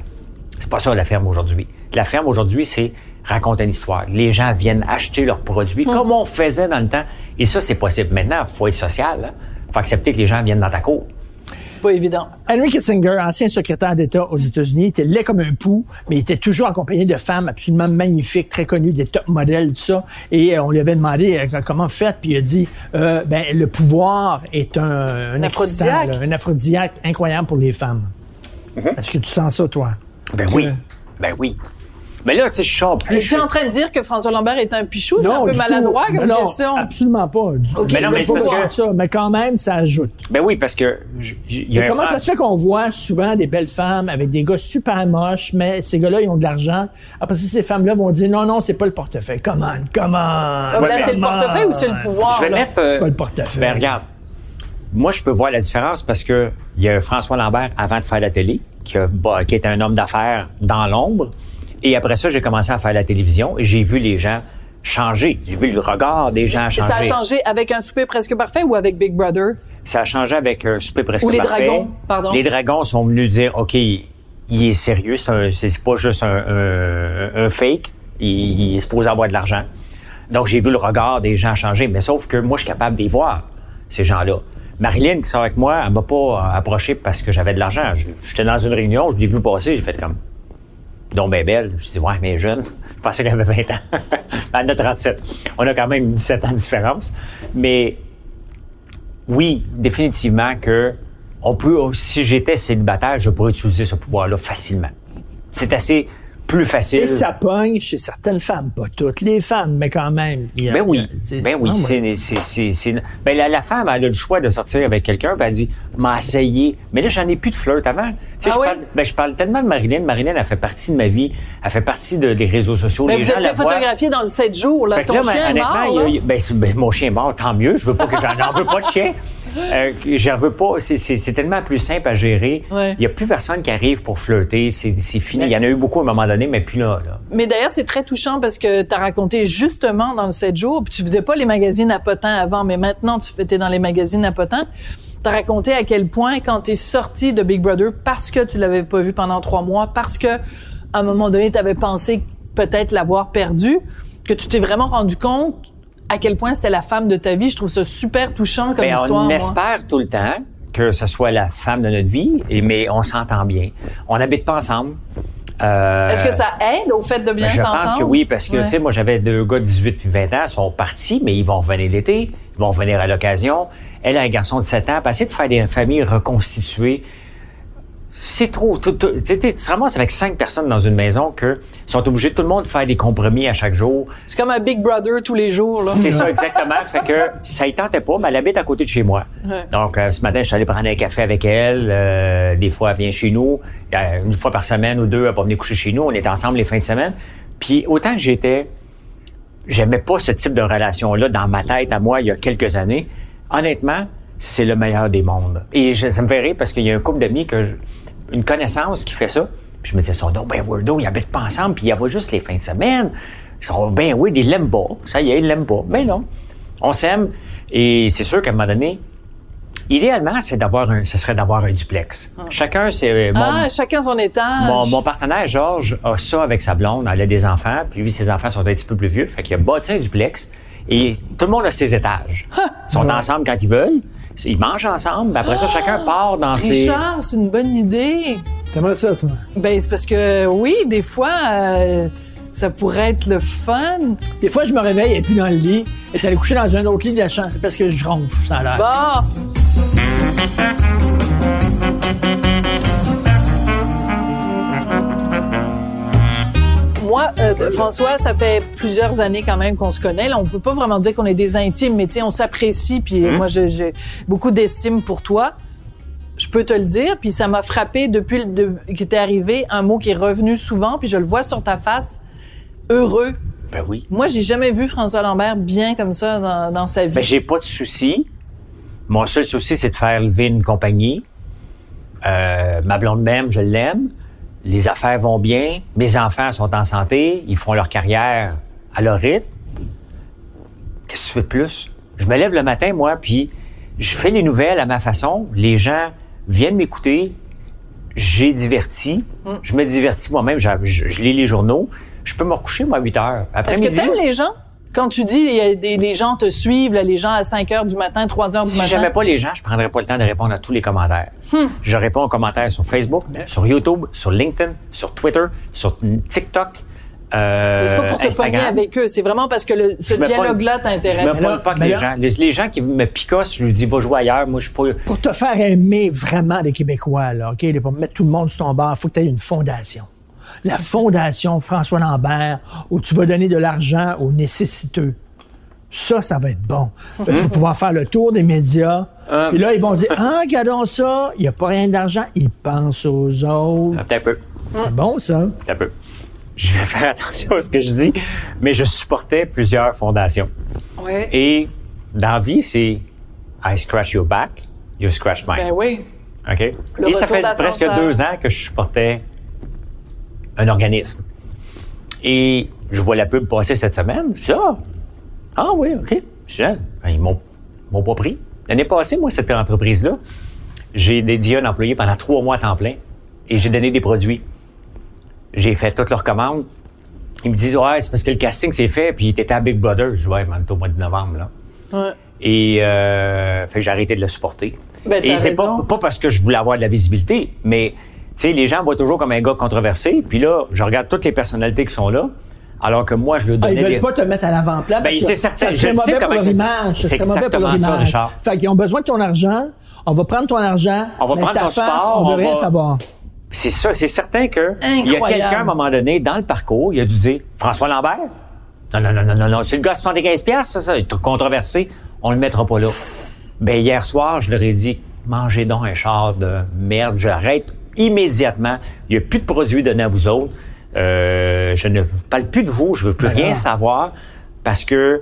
Speaker 4: c'est pas ça la ferme aujourd'hui. La ferme aujourd'hui, c'est raconter une histoire. Les gens viennent acheter leurs produits comme on faisait dans le temps. Et ça, c'est possible. Maintenant, il faut être social. Il faut accepter que les gens viennent dans ta cour.
Speaker 2: Pas évident.
Speaker 3: Henry Kissinger, ancien secrétaire d'État aux États-Unis, était laid comme un pou, mais il était toujours accompagné de femmes absolument magnifiques, très connues, des top modèles, tout ça. Et euh, on lui avait demandé euh, comment fait, puis il a dit, euh, ben le pouvoir est un, un,
Speaker 2: aphrodisiaque.
Speaker 3: un aphrodisiaque incroyable pour les femmes. Est-ce que tu sens ça, toi?
Speaker 4: Ben oui. Ben oui. Mais là, tu sais, je sors plus.
Speaker 2: Es-tu en train de dire que François Lambert est un pichou? C'est un peu maladroit
Speaker 3: tout.
Speaker 2: comme
Speaker 3: non,
Speaker 2: question.
Speaker 3: absolument pas.
Speaker 4: Mais non, mais parce que-
Speaker 3: ça, mais quand même, ça ajoute.
Speaker 4: Ben oui, parce que. y a
Speaker 3: Mais comment ça se fait qu'on voit souvent des belles femmes avec des gars super moches, mais ces gars-là, ils ont de l'argent? Après ça, ces femmes-là vont dire non, non, c'est pas le portefeuille. Come on, come on.
Speaker 2: Là,
Speaker 4: mais-
Speaker 2: c'est le portefeuille ou c'est le pouvoir?
Speaker 4: Je vais
Speaker 2: là?
Speaker 4: mettre. euh,
Speaker 3: C'est pas le portefeuille.
Speaker 4: Ben regarde. Moi, je peux voir la différence parce que il y a François Lambert avant de faire la télé, qui, a, bah, qui était un homme d'affaires dans l'ombre. Et après ça, j'ai commencé à faire la télévision et j'ai vu les gens changer. J'ai vu le regard des gens changer.
Speaker 2: Ça a changé avec un souper presque parfait ou avec Big Brother?
Speaker 4: Ça a changé avec un souper presque
Speaker 2: Ou les
Speaker 4: parfait.
Speaker 2: dragons, pardon.
Speaker 4: Les dragons sont venus dire, OK, il est sérieux, c'est pas juste un, un- un fake, il, il est supposé avoir de l'argent. Donc, j'ai vu le regard des gens changer, mais sauf que moi, je suis capable de les voir, ces gens-là. Marilyn, qui sort avec moi, elle m'a pas approché parce que j'avais de l'argent. J'étais dans une réunion, je l'ai vu passer, j'ai fait comme, donc ben belle. Je dis, ouais, mais jeune. Je pensais qu'elle avait 20 ans. Elle en a 37. On a quand même 17 ans de différence. Mais oui, définitivement que on peut, si j'étais célibataire, je pourrais utiliser ce pouvoir-là facilement. C'est assez plus facile.
Speaker 3: Et ça pogne chez certaines femmes, pas toutes les femmes, mais quand même. a-
Speaker 4: Ben oui, ben oui,
Speaker 3: ouais.
Speaker 4: c'est, c'est, c'est, c'est- ben la, la femme, elle a le choix de sortir avec quelqu'un, puis elle dit, m'a essayé. Mais là, j'en ai plus de flirt avant. Tu sais,
Speaker 2: Ah
Speaker 4: je,
Speaker 2: oui?
Speaker 4: parle, ben, je parle tellement de Marilyn. Marilyn, elle fait partie de ma vie. Elle fait partie de, des réseaux sociaux.
Speaker 2: Mais
Speaker 4: Les
Speaker 2: vous
Speaker 4: gens
Speaker 2: êtes
Speaker 4: la
Speaker 2: fait photographier dans le 7 jours. Là.
Speaker 4: Fait que
Speaker 2: Ton
Speaker 4: là,
Speaker 2: chien
Speaker 4: ben,
Speaker 2: est
Speaker 4: honnêtement,
Speaker 2: mort,
Speaker 4: il y a-
Speaker 2: là.
Speaker 4: a- ben, ben, mon chien est mort, tant mieux. Je veux pas que j'en en veux pas de chien. Euh, j'en veux pas. C'est, tellement plus simple à gérer.
Speaker 2: Ouais.
Speaker 4: Il y a plus personne qui arrive pour flirter. C'est, fini. Il y en a eu beaucoup à un moment donné, mais plus là. là.
Speaker 2: Mais d'ailleurs, c'est très touchant parce que tu as raconté justement dans le 7 jours, puis tu faisais pas les magazines à potins avant, mais maintenant tu étais dans les magazines à potins. Tu as raconté à quel point quand tu es sorti de Big Brother parce que tu l'avais pas vu pendant trois mois, parce que à un moment donné, tu avais pensé peut-être l'avoir perdu, que tu t'es vraiment rendu compte à quel point c'était la femme de ta vie. Je trouve ça super touchant comme
Speaker 4: Ben,
Speaker 2: histoire.
Speaker 4: on
Speaker 2: moi.
Speaker 4: espère tout le temps que ce soit la femme de notre vie, et, mais on s'entend bien. On n'habite pas ensemble. Euh,
Speaker 2: Est-ce que ça aide au fait de bien
Speaker 4: ben, je
Speaker 2: s'entendre?
Speaker 4: pense que oui, parce que,
Speaker 2: Ouais.
Speaker 4: tu sais, moi, j'avais deux gars de 18 puis 20 ans, ils sont partis, mais ils vont revenir l'été, ils vont revenir à l'occasion. Elle a un garçon de 7 ans, puis essayer de faire des familles reconstituées, c'est trop. Tu te ramasses avec cinq personnes dans une maison que sont obligés, tout le monde, de faire des compromis à chaque jour.
Speaker 2: C'est comme un Big Brother tous les jours. Là.
Speaker 4: C'est ça, exactement. fait que ça y tentait pas, mais elle habite à côté de chez moi.
Speaker 2: Ouais.
Speaker 4: Donc, euh, ce matin, je suis allé prendre un café avec elle. Euh, des fois, elle vient chez nous. Euh, une fois par semaine ou deux, elle va venir coucher chez nous. On est ensemble les fins de semaine. Puis, autant que j'étais... J'aimais pas ce type de relation-là dans ma tête à moi il y a quelques années. Honnêtement, c'est le meilleur des mondes. Et je- ça me fait rire parce qu'il y a un couple d'amis que... je- une connaissance qui fait ça. Puis je me disais, ils sont donc ben weirdo, ils habitent pas ensemble, puis ils y voient juste les fins de semaine. Ils sont ben oui, ils l'aiment pas. Ça y est, ils l'aiment pas. Mais non. On s'aime. Et c'est sûr qu'à un moment donné, idéalement, c'est d'avoir un, ce serait d'avoir un duplex. Chacun, c'est, mon,
Speaker 2: Ah, chacun son étage.
Speaker 4: mon, mon partenaire, Georges, a ça avec sa blonde. Elle a des enfants, puis lui, ses enfants sont un petit peu plus vieux. Fait qu'il a bâti un duplex. Et tout le monde a ses étages. Ils sont ensemble quand ils veulent. Ils mangent ensemble. puis Après ça, chacun part dans ses...
Speaker 2: Richard, c'est une bonne idée.
Speaker 3: T'aimerais ça, toi?
Speaker 2: Ben, c'est parce que, oui, des fois, euh, ça pourrait être le fun.
Speaker 3: Des fois, je me réveille, elle est plus dans le lit, elle est allée coucher dans un autre lit de la chambre parce que je ronfle, ça a l'air.
Speaker 2: Bon. Moi, euh, François, ça fait plusieurs années quand même qu'on se connaît. Là, on peut pas vraiment dire qu'on est des intimes, mais tu sais, on s'apprécie. Puis
Speaker 4: Hum.
Speaker 2: moi, j'ai- beaucoup d'estime pour toi. Je peux te le dire. Puis ça m'a frappé depuis de, que t'es arrivé un mot qui est revenu souvent. Puis je le vois sur ta face. Heureux.
Speaker 4: Ben oui.
Speaker 2: Moi, j'ai jamais vu François Lambert bien comme ça dans, dans sa vie.
Speaker 4: Ben, j'ai pas de souci. Mon seul souci, c'est de faire lever une compagnie. Euh, ma blonde même, je l'aime. Les affaires vont bien. Mes enfants sont en santé. Ils font leur carrière à leur rythme. Qu'est-ce que tu fais de plus? Je me lève le matin, moi, puis je fais les nouvelles à ma façon. Les gens viennent m'écouter. J'ai diverti. Je me divertis moi-même. Je, je- je lis les journaux. Je peux me recoucher, moi, à 8 heures. Après
Speaker 2: Est-ce que
Speaker 4: midi,
Speaker 2: t'aimes les gens? Quand tu dis il y a des, les gens te suivent, là, les gens à 5 heures du matin, 3 heures du
Speaker 4: Si
Speaker 2: matin.
Speaker 4: j'aimais pas les gens, je prendrais pas le temps de répondre à tous les commentaires.
Speaker 2: Hmm.
Speaker 4: Je réponds aux commentaires sur Facebook, sur YouTube, sur LinkedIn, sur Twitter, sur TikTok. Euh,
Speaker 2: Mais c'est pas pour te
Speaker 4: Instagram.
Speaker 2: pogner avec eux, c'est vraiment parce que le, ce
Speaker 4: Je me
Speaker 2: dialogue-là
Speaker 4: Je
Speaker 2: t'intéresse.
Speaker 4: me parle pas
Speaker 3: mais
Speaker 4: les gens. Les, les gens qui me picossent, je leur dis va jouer ailleurs. Moi, je suis pas.
Speaker 3: Pour te faire aimer vraiment des Québécois, là, OK? Pour mettre tout le monde sur ton bord, il faut que tu aies une fondation. La fondation François Lambert, où tu vas donner de l'argent aux nécessiteux. Ça, ça va être bon. Tu vas pouvoir faire le tour des médias.
Speaker 4: Euh.
Speaker 3: Et là, ils vont dire, ah, regardons ça, il n'y a pas rien d'argent. Ils pensent aux autres.
Speaker 4: Un peu.
Speaker 3: C'est bon, ça.
Speaker 4: Un peu. Je vais faire attention à ce que je dis, mais je supportais plusieurs fondations.
Speaker 2: Ouais.
Speaker 4: Et dans la vie, c'est I scratch your back, you scratch mine.
Speaker 2: Ben oui.
Speaker 4: OK?
Speaker 2: Le
Speaker 4: Et ça fait presque deux ans que je supportais un organisme. Et je vois la pub passer cette semaine. Je dis, ah, ah oui, OK. Je dis, ah, ben, ils m'ont m'ont pas pris. L'année passée, moi, cette entreprise-là, j'ai dédié un employé pendant trois mois à temps plein et j'ai donné des produits. J'ai fait toutes leurs commandes. Ils me disent, ouais, c'est parce que le casting s'est fait, puis t'étais à Big Brother. Je dis, ouais, même au mois de novembre, là.
Speaker 2: Ouais.
Speaker 4: Et euh, fait que j'ai arrêté de le supporter.
Speaker 2: Ben,
Speaker 4: Et c'est pas, pas parce que je voulais avoir de la visibilité, mais sais, les gens me voient toujours comme un gars controversé. Puis là, je regarde toutes les personnalités qui sont là, alors que moi, je
Speaker 3: Ah,
Speaker 4: donnais
Speaker 3: ils veulent pas te mettre à l'avant-plan.
Speaker 4: Ben, c'est certain.
Speaker 3: Ça
Speaker 4: Je
Speaker 3: serait
Speaker 4: sais
Speaker 3: mauvais pour
Speaker 4: comment
Speaker 3: leur image.
Speaker 4: C'est
Speaker 3: serait mauvais pour leur
Speaker 4: ça. Richard.
Speaker 3: Fait qu'ils ont besoin de ton argent. On va prendre ton argent.
Speaker 4: On va prendre
Speaker 3: ta
Speaker 4: ton
Speaker 3: face,
Speaker 4: support,
Speaker 3: on veut
Speaker 4: on
Speaker 3: rien
Speaker 4: va-
Speaker 3: savoir.
Speaker 4: C'est ça, c'est certain que il y a quelqu'un à un moment donné dans le parcours, il a dû dire François Lambert? Non non non non non non, c'est le gars à 75 pièces ça, ça, il est controversé, on le mettra pas là. Ben hier soir, je leur ai dit mangez donc un char de merde, j'arrête immédiatement. Il y a plus de produits donnés à vous autres. Euh, je ne parle plus de vous, je veux plus
Speaker 3: Ben
Speaker 4: rien savoir parce que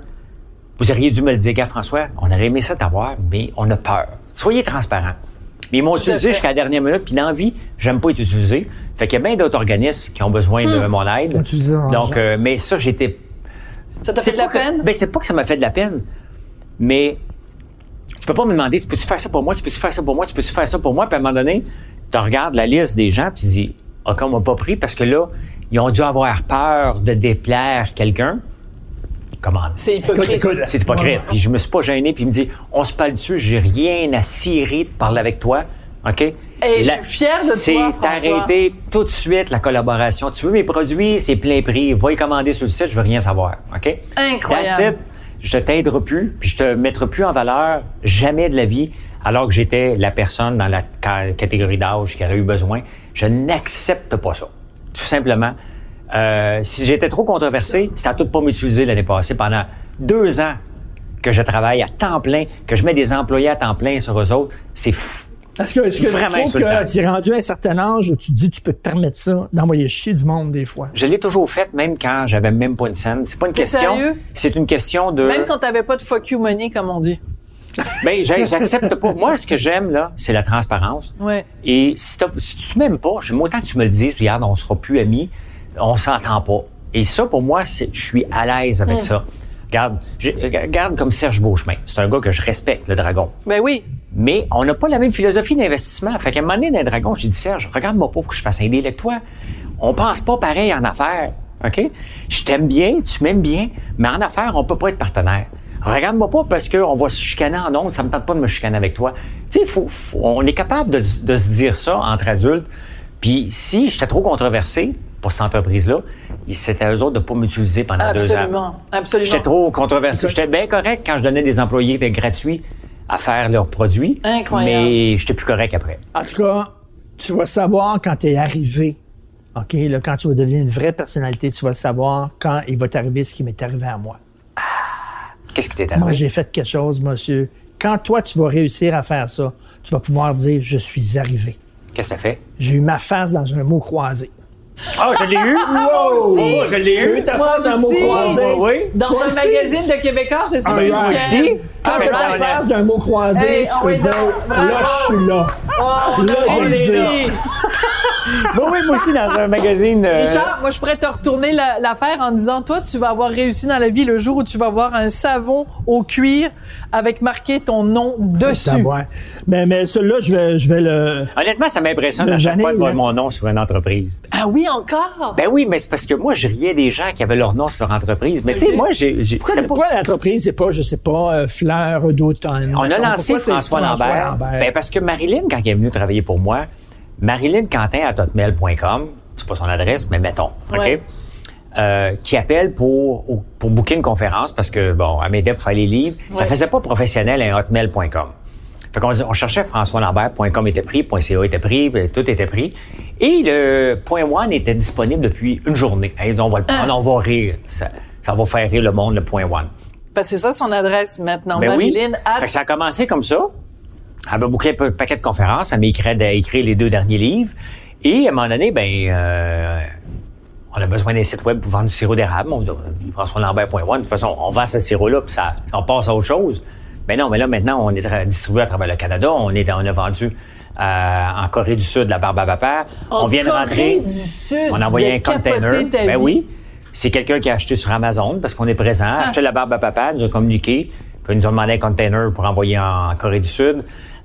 Speaker 4: vous auriez dû me le dire, gars François, on aurait aimé ça t'avoir, mais on a peur. Soyez transparent. Mais ils m'ont utilisé jusqu'à la dernière minute, puis dans la vie, j'aime pas être utilisé. Fait qu'il y a bien d'autres organismes qui ont besoin de mon aide. Donc, euh, mais ça, j'étais.
Speaker 2: Ça t'a fait de la
Speaker 4: que-
Speaker 2: peine?
Speaker 4: Ben, c'est pas que ça m'a fait de la peine, mais tu peux pas me demander, tu peux-tu faire ça pour moi, tu peux-tu faire ça pour moi, tu peux-tu faire ça pour moi, puis à un moment donné, tu regardes la liste des gens, puis tu dis, ah, qu'on m'a pas pris, parce que là, ils ont dû avoir peur de déplaire quelqu'un. Comment?
Speaker 2: C'est hypocrite.
Speaker 4: C'est hypocrite. Puis je me suis pas gêné, puis il me dit, on se parle dessus, j'ai rien à cirer de parler avec toi. OK?
Speaker 2: Hey, je suis fière de toi,
Speaker 4: C'est arrêter tout de suite la collaboration. Tu veux mes produits, c'est plein prix. Va y commander sur le site, je veux rien savoir. OK?
Speaker 2: Incroyable.
Speaker 4: That's it. Je te t'aiderai plus, puis je te mettrai plus en valeur jamais de la vie, alors que j'étais la personne dans la ca- catégorie d'âge qui aurait eu besoin. Je n'accepte pas ça. Tout simplement. Euh, si j'étais trop controversé, c'était à tout de pas m'utiliser l'année passée pendant deux ans que je travaille à temps plein, que je mets des employés à temps plein sur eux autres. C'est f-
Speaker 3: Est-ce que, est-ce que
Speaker 4: Vraiment
Speaker 3: tu trouves que tu es rendu à un certain âge où tu te dis tu peux te permettre ça, d'envoyer chier du monde des fois?
Speaker 4: Je l'ai toujours fait, même quand j'avais même pas une scène. C'est pas une
Speaker 2: T'es
Speaker 4: question.
Speaker 2: sérieux?
Speaker 4: C'est une question de.
Speaker 2: Même quand t'avais pas de fuck you money, comme on dit.
Speaker 4: Ben, j'accepte pas. Moi, ce que j'aime, là, c'est la transparence.
Speaker 2: Ouais.
Speaker 4: Et si, si tu m'aimes pas, j'aime autant que tu me le dises, regarde, on sera plus amis, on s'entend pas. Et ça, pour moi, je suis à l'aise avec ça. Regarde, regarde comme Serge Beauchemin. C'est un gars que je respecte, le dragon.
Speaker 2: Ben oui.
Speaker 4: Mais on n'a pas la même philosophie d'investissement. Fait qu'à un moment donné, dans le dragon, j'ai dit, Serge, regarde-moi pas pour que je fasse un deal avec toi. On pense pas pareil en affaires. OK? Je t'aime bien, tu m'aimes bien, mais en affaires, on peut pas être partenaire. Regarde-moi pas parce qu'on va se chicaner en ondes, ça me tente pas de me chicaner avec toi. Tu sais, faut, faut- on est capable de, de se dire ça entre adultes. Puis si j'étais trop controversé pour cette entreprise-là, c'était à eux autres de pas m'utiliser pendant deux ans.
Speaker 2: Absolument. Absolument.
Speaker 4: J'étais trop controversé. J'étais bien correct quand je donnais des employés de gratuits à faire leurs produits.
Speaker 2: Incroyable.
Speaker 4: Mais j'étais plus correct après.
Speaker 3: En tout cas, tu vas savoir quand tu es arrivé. OK, là, quand tu vas devenir une vraie personnalité, tu vas savoir quand il va t'arriver ce qui m'est arrivé à moi.
Speaker 4: Qu'est-ce qui t'est
Speaker 3: Moi,
Speaker 4: arrivé?
Speaker 3: j'ai fait quelque chose, monsieur. Quand toi, tu vas réussir à faire ça, tu vas pouvoir dire Je suis arrivé.
Speaker 4: Qu'est-ce que t'as fait?
Speaker 3: J'ai eu ma face dans un mot croisé.
Speaker 4: Ah, je l'ai eu!
Speaker 3: Wow!
Speaker 4: Oh, je l'ai eu!
Speaker 3: ta
Speaker 2: Moi
Speaker 3: face dans un mot croisé.
Speaker 4: Oui?
Speaker 2: Dans
Speaker 3: Toi
Speaker 2: un
Speaker 3: aussi?
Speaker 2: magazine de Québécois, je suis
Speaker 3: Un
Speaker 2: plus
Speaker 3: right.
Speaker 2: lequel.
Speaker 4: Aussi?
Speaker 3: Quand
Speaker 2: Un
Speaker 3: tu as la face d'un mot croisé,
Speaker 2: Hey,
Speaker 3: tu peux dire Là, je suis là.
Speaker 2: Oh,
Speaker 3: Là,
Speaker 2: on
Speaker 3: j'existe.
Speaker 2: Est-
Speaker 4: Oui, moi aussi, dans un magazine. euh,
Speaker 2: Richard, moi, je pourrais te retourner la- l'affaire en disant, toi, tu vas avoir réussi dans la vie le jour où tu vas avoir un savon au cuir avec marqué ton nom dessus.
Speaker 3: Mais, mais celui-là, je vais, je vais le.
Speaker 4: Honnêtement, ça m'impressionne à chaque fois de voir
Speaker 3: là.
Speaker 4: mon nom sur une entreprise.
Speaker 2: Ah oui, encore?
Speaker 4: Ben oui, mais c'est parce que moi, je riais des gens qui avaient leur nom sur leur entreprise. Mais tu sais, moi, j'ai...
Speaker 3: Pourquoi,
Speaker 4: pas-
Speaker 3: pourquoi l'entreprise, c'est pas, je sais pas, euh, fleur d'automne?
Speaker 4: On a lancé François Lambert? Ben, parce que Marilyn, quand elle est venue travailler pour moi, Marilyn Quentin à hotmail.com, c'est pas son adresse, mais mettons, OK?
Speaker 2: Ouais.
Speaker 4: Euh, qui appelle pour, pour booker une conférence parce que, bon, à m'aider pour faire les livres. Ça faisait pas professionnel un hotmail.com. Fait qu'on on cherchait François Lambert.com était pris, .ca était pris, puis tout était pris. Et le point one était disponible depuis une journée. Ils disent, on va le prendre, on va rire. Ça, ça va faire rire le monde, le point one.
Speaker 2: Parce que c'est ça son adresse maintenant.
Speaker 4: Ben oui.
Speaker 2: Marilyn at-
Speaker 4: Fait que ça a commencé comme ça. Elle m'a bouclé un paquet de conférences. Elle m'a écrit, écrit les deux derniers livres. Et à un moment donné, ben, euh, on a besoin d'un site web pour vendre du sirop d'érable. On dit, François Lambert.one. De toute façon, on vend ce sirop-là, puis ça, on passe à autre chose. Mais non, mais là, maintenant, on est distribué à travers le Canada. On, est, on a vendu euh, en Corée du Sud la barbe à.
Speaker 2: En
Speaker 4: on vient de rentrer.
Speaker 2: du Sud,
Speaker 4: On a envoyé un container. Ben oui. C'est quelqu'un qui a acheté sur Amazon parce qu'on est présent, a acheté la barbe à papa, nous a communiqué, puis ils nous ont demandé un container pour envoyer en Corée du Sud.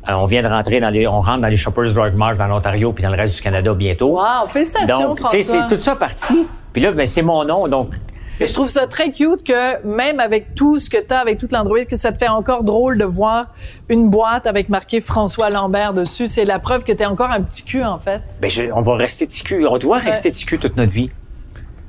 Speaker 4: Euh, on vient de rentrer dans les, on rentre dans les Shoppers Drug Mart dans l'Ontario puis dans le reste du Canada bientôt.
Speaker 2: Wow, félicitations,
Speaker 4: donc, tu sais,
Speaker 2: François.
Speaker 4: c'est tout ça parti. Puis là, ben, c'est mon nom, donc.
Speaker 2: Je trouve ça très cute que même avec tout ce que tu as, avec toute l'Android, que ça te fait encore drôle de voir une boîte avec marqué François Lambert dessus. C'est la preuve que tu es encore un petit cul, en fait.
Speaker 4: Ben, je- on va rester ticu. On doit rester ticu toute notre vie.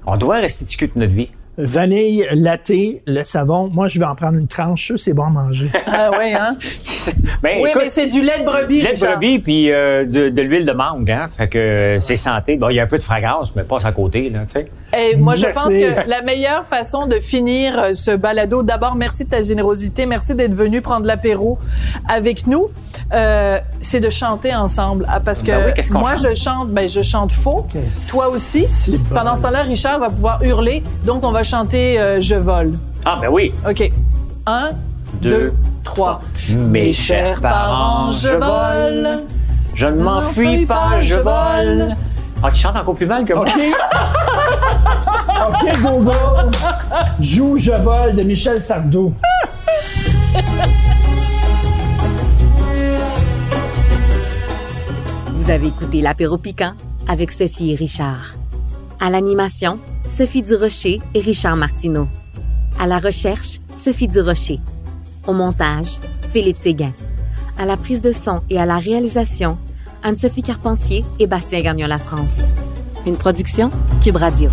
Speaker 4: On doit rester ticu toute notre vie.
Speaker 3: Vanille, latte, le savon. Moi, je vais en prendre une tranche. Ça, c'est bon à manger.
Speaker 2: Ah oui, hein?
Speaker 4: Ben,
Speaker 2: oui,
Speaker 4: écoute,
Speaker 2: mais c'est du lait de brebis,
Speaker 4: lait de brebis puis euh, de, de l'huile de mangue, hein. Fait que euh, c'est santé. Bon, il y a un peu de fragrance, mais passe à côté, là, tu sais.
Speaker 2: Et moi, je pense que la meilleure façon de finir euh, ce balado, d'abord, merci de ta générosité, merci d'être venu prendre l'apéro avec nous, euh, c'est de chanter ensemble. Ah, parce que
Speaker 4: Ben oui, qu'on
Speaker 2: moi,
Speaker 4: chante?
Speaker 2: je chante, ben, je chante faux. Toi aussi.
Speaker 3: bon.
Speaker 2: Pendant ce temps-là, Richard va pouvoir hurler. Donc, on va chanter euh, Je vole.
Speaker 4: Ah, ben oui.
Speaker 2: OK. Un,
Speaker 4: Deux,
Speaker 2: deux, trois.
Speaker 4: Mes chers parents, je vole. Je ne m'enfuis pas, je vole. Ah, tu chantes encore plus mal que moi.
Speaker 3: OK? OK, Gogo. Joue Je vole de Michel Sardou.
Speaker 5: Vous avez écouté l'apéro piquant avec Sophie et Richard. À l'animation, Sophie Durocher et Richard Martineau. À la recherche, Sophie Durocher. Au montage, Philippe Séguin. À la prise de son et à la réalisation, Anne-Sophie Carpentier et Bastien Gagnon La France. Une production Cube Radio.